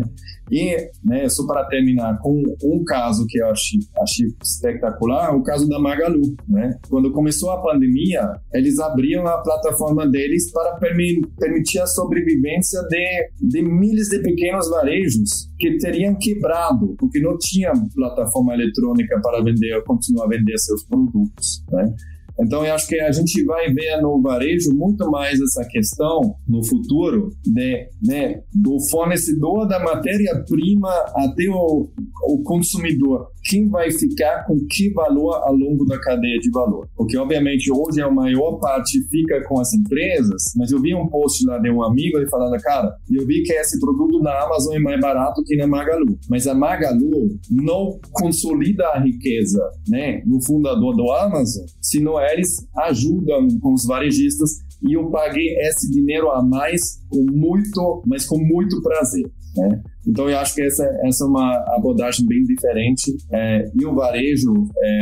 E, né, só para terminar com um caso que eu achei, achei espetacular, o caso da Magalu. Né? Quando começou a pandemia, eles abriam a plataforma deles para permitir a sobrevivência de, de milhares de pequenos varejos que teriam quebrado, porque não tinha plataforma eletrônica para vender, continuar a vender seus produtos. Né? Então, eu acho que a gente vai ver no varejo muito mais essa questão no futuro de, né, do fornecedor da matéria-prima até o, o consumidor. Quem vai ficar com que valor ao longo da cadeia de valor? Porque, obviamente, hoje a maior parte fica com as empresas, mas eu vi um post lá de um amigo ele falando, cara, eu vi que esse produto na Amazon é mais barato que na Magalu. Mas a Magalu não consolida a riqueza né, no fundador do Amazon, senão eles ajudam com os varejistas e eu paguei esse dinheiro a mais com muito, mas com muito prazer. Né? Então, eu acho que essa, essa é uma abordagem bem diferente. É, e o varejo é,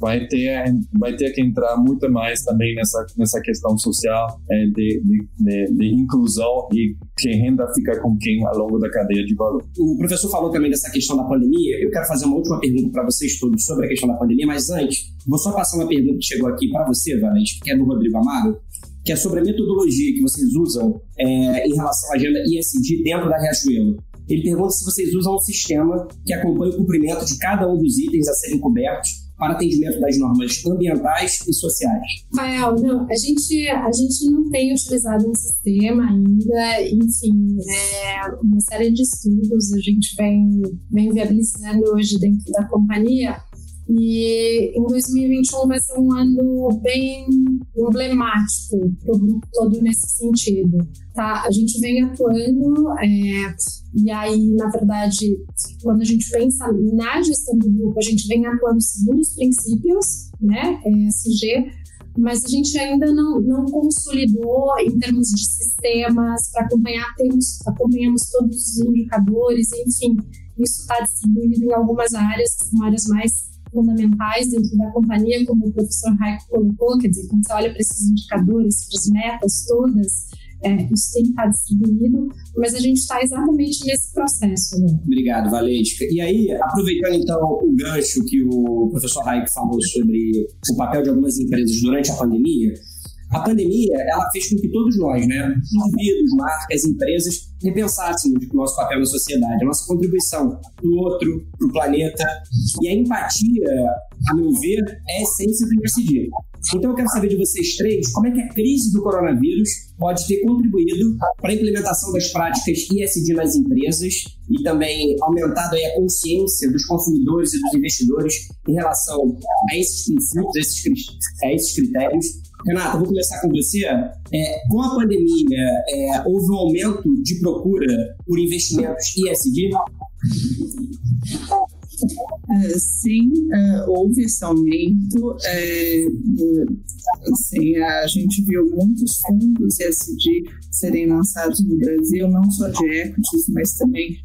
vai, ter, vai ter que entrar muito mais também nessa, nessa questão social é, de, de, de, de, inclusão e que renda fica com quem ao longo da cadeia de valor. O professor falou também dessa questão da pandemia. Eu quero fazer uma última pergunta para vocês todos sobre a questão da pandemia, mas antes, vou só passar uma pergunta que chegou aqui para você, Valente, que é do Rodrigo Amaro que é sobre a metodologia que vocês usam é, em relação à agenda ISD dentro da Riachuelo. Ele pergunta se vocês usam um sistema que acompanha o cumprimento de cada um dos itens a serem cobertos para atendimento das normas ambientais e sociais. Rafael, não, a gente, a gente não tem utilizado um sistema ainda, enfim, é uma série de estudos a gente vem, vem viabilizando hoje dentro da companhia e em 2021 vai ser um ano bem emblemático para o grupo todo nesse sentido. Tá? A gente vem atuando, é, e aí, na verdade, quando a gente pensa na gestão do grupo, a gente vem atuando segundo os princípios, né, ESG, mas a gente ainda não, não consolidou em termos de sistemas para acompanhar, temos, acompanhamos todos os indicadores, enfim, isso está distribuído em algumas áreas, que são áreas mais fundamentais dentro da companhia, como o professor Raico colocou, quer dizer, quando você olha para esses indicadores, para as metas todas, é, isso tem que estar distribuído, mas a gente está exatamente nesse processo. Né? Obrigado, Valesca. E aí, aproveitando então o gancho que o professor Raico falou sobre o papel de algumas empresas durante a pandemia, a pandemia, ela fez com que todos nós, né, indivíduos, marcas, empresas, repensássemos o nosso papel na sociedade, a nossa contribuição para o outro, para o planeta. E a empatia, a meu ver, é a essência do ISD. Então eu quero saber de vocês três como é que a crise do coronavírus pode ter contribuído para a implementação das práticas ISD nas empresas e também aumentado a consciência dos consumidores e dos investidores em relação a esses princípios, a esses critérios Renata, vou começar com você. É, com a pandemia, é, houve um aumento de procura por investimentos ISD? Uh, sim, uh, houve esse aumento. Uh, assim, a gente viu muitos fundos ESG serem lançados no Brasil, não só de equities, mas também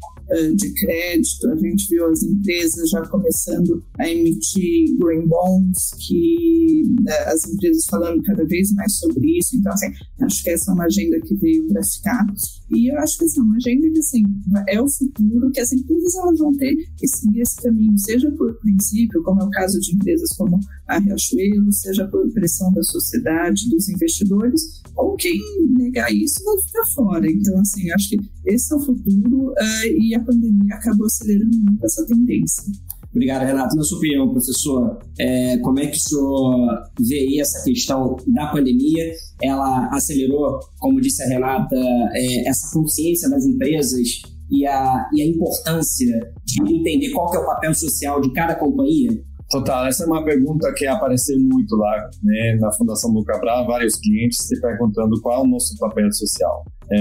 de crédito. A gente viu as empresas já começando a emitir green bonds, que as empresas falando cada vez mais sobre isso. Então, assim, acho que essa é uma agenda que veio para ficar. E eu acho que essa é uma agenda que assim, é o futuro, que as empresas elas vão ter que seguir esse caminho, seja por princípio, como é o caso de empresas como a Riachuelo, seja por pressão da sociedade, dos investidores, ou quem negar isso vai ficar fora. Então, assim, acho que esse é o futuro uh, e a pandemia acabou acelerando muito essa tendência. Obrigado, Renato. Na sua opinião, professor, é, como é que o senhor vê aí essa questão da pandemia? Ela acelerou, como disse a Renata, é, essa consciência das empresas e a, e a importância de entender qual que é o papel social de cada companhia? Total, essa é uma pergunta que apareceu muito lá né, na Fundação do Cabral, vários clientes se perguntando qual é o nosso papel social. É,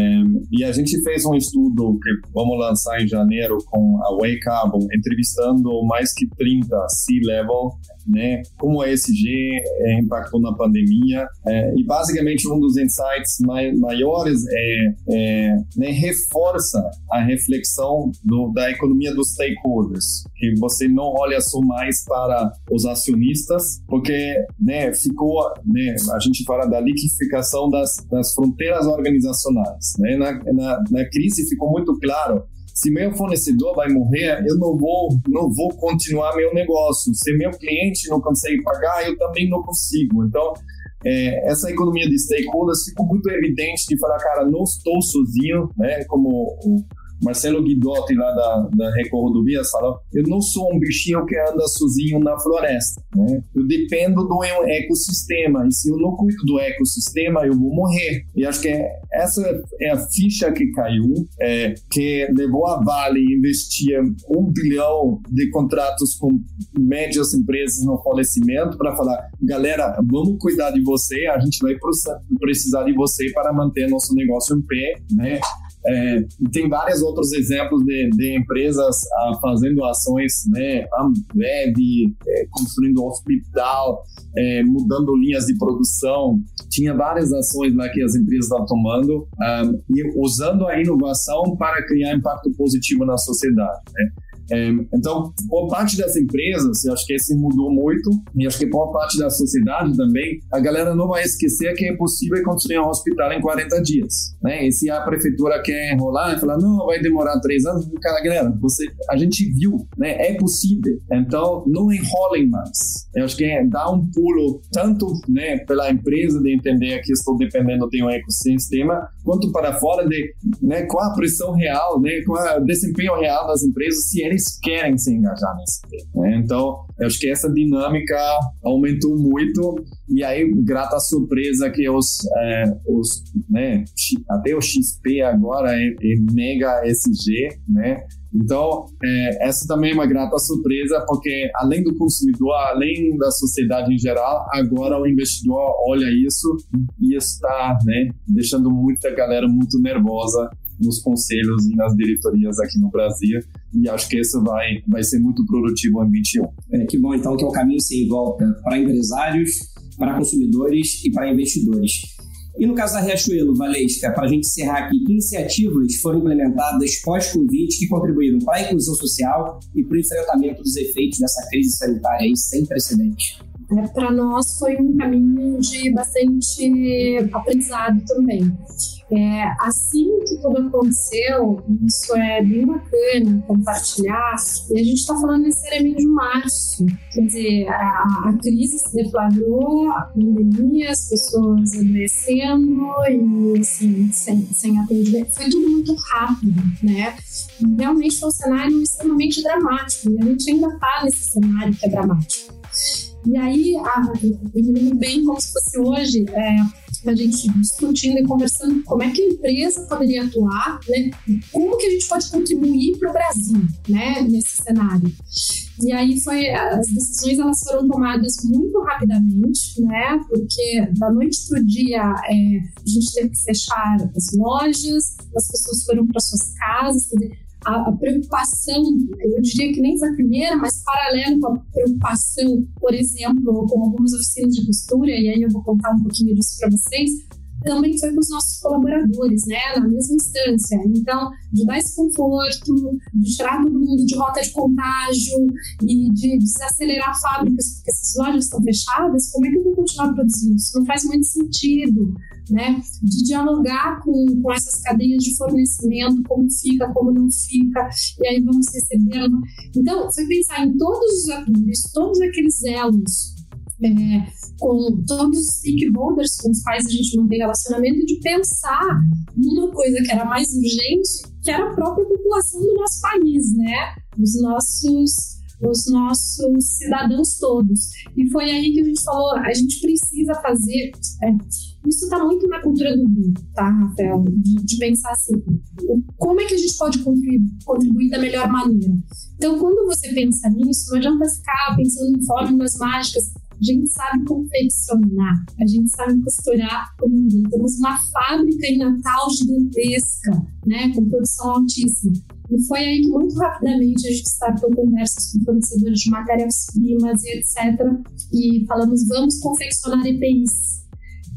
e a gente fez um estudo que vamos lançar em janeiro com a Way Carbon, entrevistando mais que 30 C-level, né, como a ESG é, impactou na pandemia. É, e basicamente um dos insights mai maiores é, é né, reforça a reflexão do, da economia dos stakeholders, que você não olha só mais para os acionistas, porque né, ficou, né, a gente fala da liquidificação das, das fronteiras organizacionais. Né? Na, na, na crise ficou muito claro se meu fornecedor vai morrer, eu não vou, não vou continuar meu negócio. Se meu cliente não consegue pagar, eu também não consigo. Então, é, essa economia de stakeholders ficou muito evidente de falar, cara, não estou sozinho, né? Como o Marcelo Guidotti, lá da, da Record Rodovias, fala: eu não sou um bichinho que anda sozinho na floresta. Né? Eu dependo do ecossistema. E se eu não cuido do ecossistema, eu vou morrer. E acho que é, essa é a ficha que caiu, é, que levou a Vale a investir um bilhão de contratos com médias empresas no falecimento para falar: galera, vamos cuidar de você, a gente vai precisar de você para manter nosso negócio em pé. Né? É, tem vários outros exemplos de, de empresas ah, fazendo ações, né? Ambev, é, construindo hospital, é, mudando linhas de produção. Tinha várias ações lá que as empresas estão tomando ah, e usando a inovação para criar impacto positivo na sociedade. Né? É, então, boa parte das empresas, eu acho que esse mudou muito, e acho que boa parte da sociedade também, a galera não vai esquecer que é possível construir um hospital em 40 dias. Né? E se a prefeitura quer enrolar e falar, não, vai demorar três anos, cara, galera, você, a gente viu, né? é possível. Então, não enrolem mais. Eu acho que é dar um pulo, tanto né, pela empresa de entender que estou dependendo de um ecossistema, quanto para fora de né, qual a pressão real, né, qual o desempenho real das empresas, se eles querem se engajar nesse tema. Né? Então, eu acho que essa dinâmica aumentou muito e aí, grata surpresa que os, é, os né, até o XP agora é, é mega SG, né? Então, é, essa também é uma grata surpresa, porque além do consumidor, além da sociedade em geral, agora o investidor olha isso e está né, deixando muita galera muito nervosa nos conselhos e nas diretorias aqui no Brasil. E acho que isso vai, vai ser muito produtivo em 21. É, que bom, então, que é o caminho sem volta para empresários, para consumidores e para investidores. E no caso da Riachuelo, Valesca, para a gente encerrar aqui, que iniciativas foram implementadas pós-Covid que contribuíram para a inclusão social e para o enfrentamento dos efeitos dessa crise sanitária aí sem precedentes? É, para nós foi um caminho de bastante aprendizado também. É, assim que tudo aconteceu, isso é bem bacana compartilhar, e a gente está falando necessariamente de março, quer dizer, a, a crise se deflagrou, a pandemia, as pessoas adoecendo e assim, sem, sem atendimento, foi tudo muito rápido, né? Realmente foi um cenário extremamente dramático, e a gente ainda está nesse cenário que é dramático. E aí, eu me lembro bem como se fosse hoje, é, a gente discutindo e conversando como é que a empresa poderia atuar, né? Como que a gente pode contribuir para o Brasil, né? Nesse cenário. E aí foi as decisões elas foram tomadas muito rapidamente, né? Porque da noite para o dia é, a gente teve que fechar as lojas, as pessoas foram para suas casas, quer dizer, a, preocupação, eu diria que nem foi a primeira, mas paralelo com a preocupação, por exemplo, com algumas oficinas de costura, e aí eu vou contar um pouquinho disso para vocês, também foi com os nossos colaboradores, né, na mesma instância. Então, de dar esse conforto, de tirar todo mundo de rota de contágio e de desacelerar fábricas, porque essas lojas estão fechadas, como é que eu vou continuar produzindo? Isso não faz muito sentido né? De dialogar com, com essas cadeias de fornecimento, como fica, como não fica, e aí vamos recebendo. Então, foi pensar em todos os atores, todos aqueles elos é, com todos os stakeholders com os quais a gente mantém relacionamento de pensar numa coisa que era mais urgente, que era a própria população do nosso país, né? Os nossos os nossos cidadãos todos. E foi aí que a gente falou, a gente precisa fazer. É, isso está muito na cultura do grupo, tá, Rafael? De, de, pensar assim, como é que a gente pode contribuir, contribuir da melhor maneira? Então, quando você pensa nisso, não adianta ficar pensando em fórmulas mágicas. A gente sabe confeccionar, a gente sabe costurar como ninguém. Temos uma fábrica em Natal gigantesca, né, com produção altíssima. E foi aí que, muito rapidamente, a gente startou conversas com fornecedores de matérias-primas e etc. E falamos, vamos confeccionar EPIs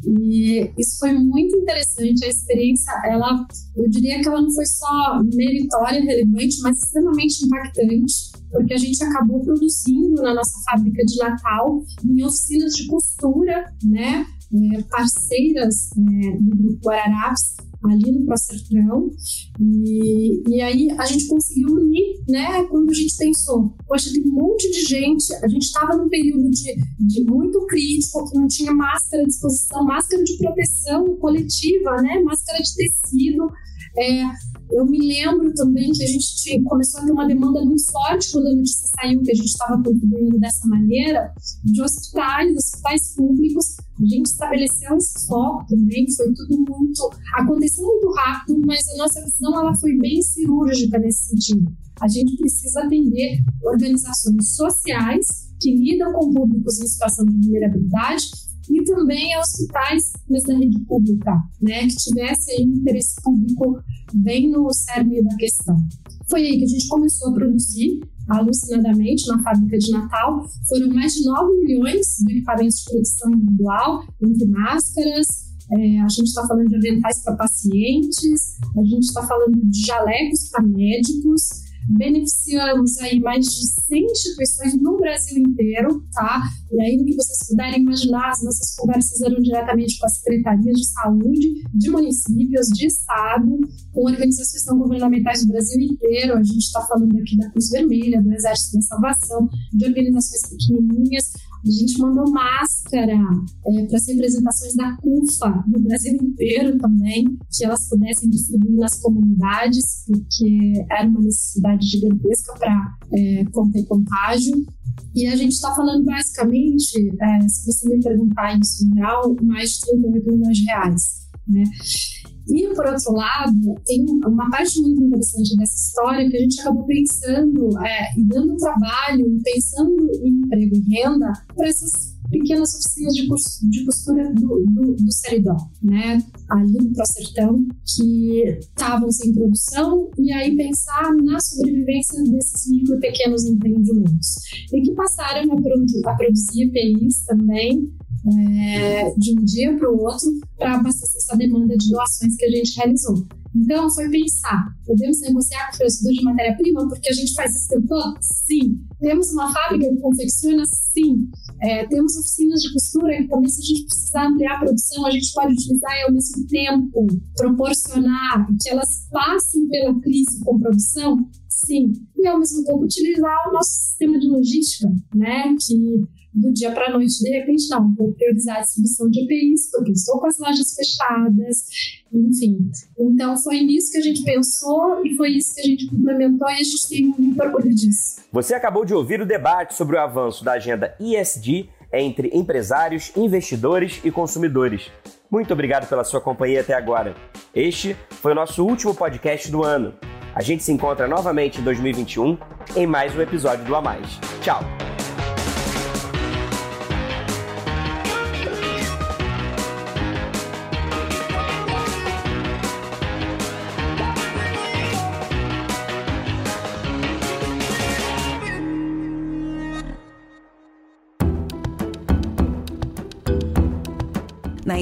e isso foi muito interessante. A experiência, ela, eu diria que ela não foi só meritória, relevante, mas extremamente impactante, porque a gente acabou produzindo na nossa fábrica de Natal, em oficinas de costura, né? É, parceiras é, do Grupo Guararapes, ali no Procertrão. E, e aí a gente conseguiu unir, né? Quando a gente pensou, poxa, tem um monte de gente, a gente estava num período de, de muito crítico, que não tinha máscara à disposição, máscara de proteção coletiva, né? Máscara de tecido. É, eu me lembro também que a gente começou a ter uma demanda muito forte quando a notícia saiu que a gente estava contribuindo dessa maneira, de hospitais, hospitais públicos. A gente estabeleceu esse foco também, foi tudo muito. aconteceu muito rápido, mas a nossa visão ela foi bem cirúrgica nesse sentido. A gente precisa atender organizações sociais que lidam com públicos em situação de vulnerabilidade e também a hospitais, mas da rede pública, né, que tivesse aí um interesse público bem no cerne da questão. Foi aí que a gente começou a produzir alucinadamente na fábrica de Natal. Foram mais de 9 milhões de equipamentos de produção individual, entre máscaras, é, a gente está falando de aventais para pacientes, a gente está falando de jalecos para médicos, beneficiamos aí mais de 100 instituições no Brasil inteiro, tá? E aí, no que vocês puderem imaginar, as nossas conversas eram diretamente com as secretarias de saúde de municípios, de estado, com organizações não governamentais do Brasil inteiro. A gente está falando aqui da Cruz Vermelha, do Exército da Salvação, de organizações pequenininhas. A gente mandou máscara é, para as representações da CUFA no Brasil inteiro também, que elas pudessem distribuir nas comunidades, porque era uma necessidade gigantesca para é, conter contágio. E a gente está falando basicamente, é, se você me perguntar isso em real, mais de 38 milhões de reais. Né? E, por outro lado, tem uma parte muito interessante dessa história que a gente acabou pensando é, e dando trabalho, pensando em emprego e renda para essas pequenas oficinas de, de costura do, do, do Seridó, né? Ali no Procertão, que estavam sem produção, e aí pensar na sobrevivência desses micro pequenos empreendimentos. E que passaram a, produ a produzir EPIs também, é, de um dia para o outro para abastecer essa demanda de doações que a gente realizou. Então, foi pensar: podemos negociar com o fornecedor de matéria-prima porque a gente faz isso tempo todo? Sim. Temos uma fábrica que confecciona? Sim. É, temos oficinas de costura que também, se a gente precisar ampliar a produção, a gente pode utilizar e, ao mesmo tempo, proporcionar que elas passem pela crise com produção? Sim. E, ao mesmo tempo, utilizar o nosso sistema de logística, né? Que do dia para a noite, de repente, não, vou priorizar a distribuição de EPIs, porque estou com as lojas fechadas, enfim. Então, foi nisso que a gente pensou e foi isso que a gente implementou e a gente tem muito orgulho disso. Você acabou de ouvir o debate sobre o avanço da agenda ISD entre empresários, investidores e consumidores. Muito obrigado pela sua companhia até agora. Este foi o nosso último podcast do ano. A gente se encontra novamente em 2021 em mais um episódio do A Mais. Tchau!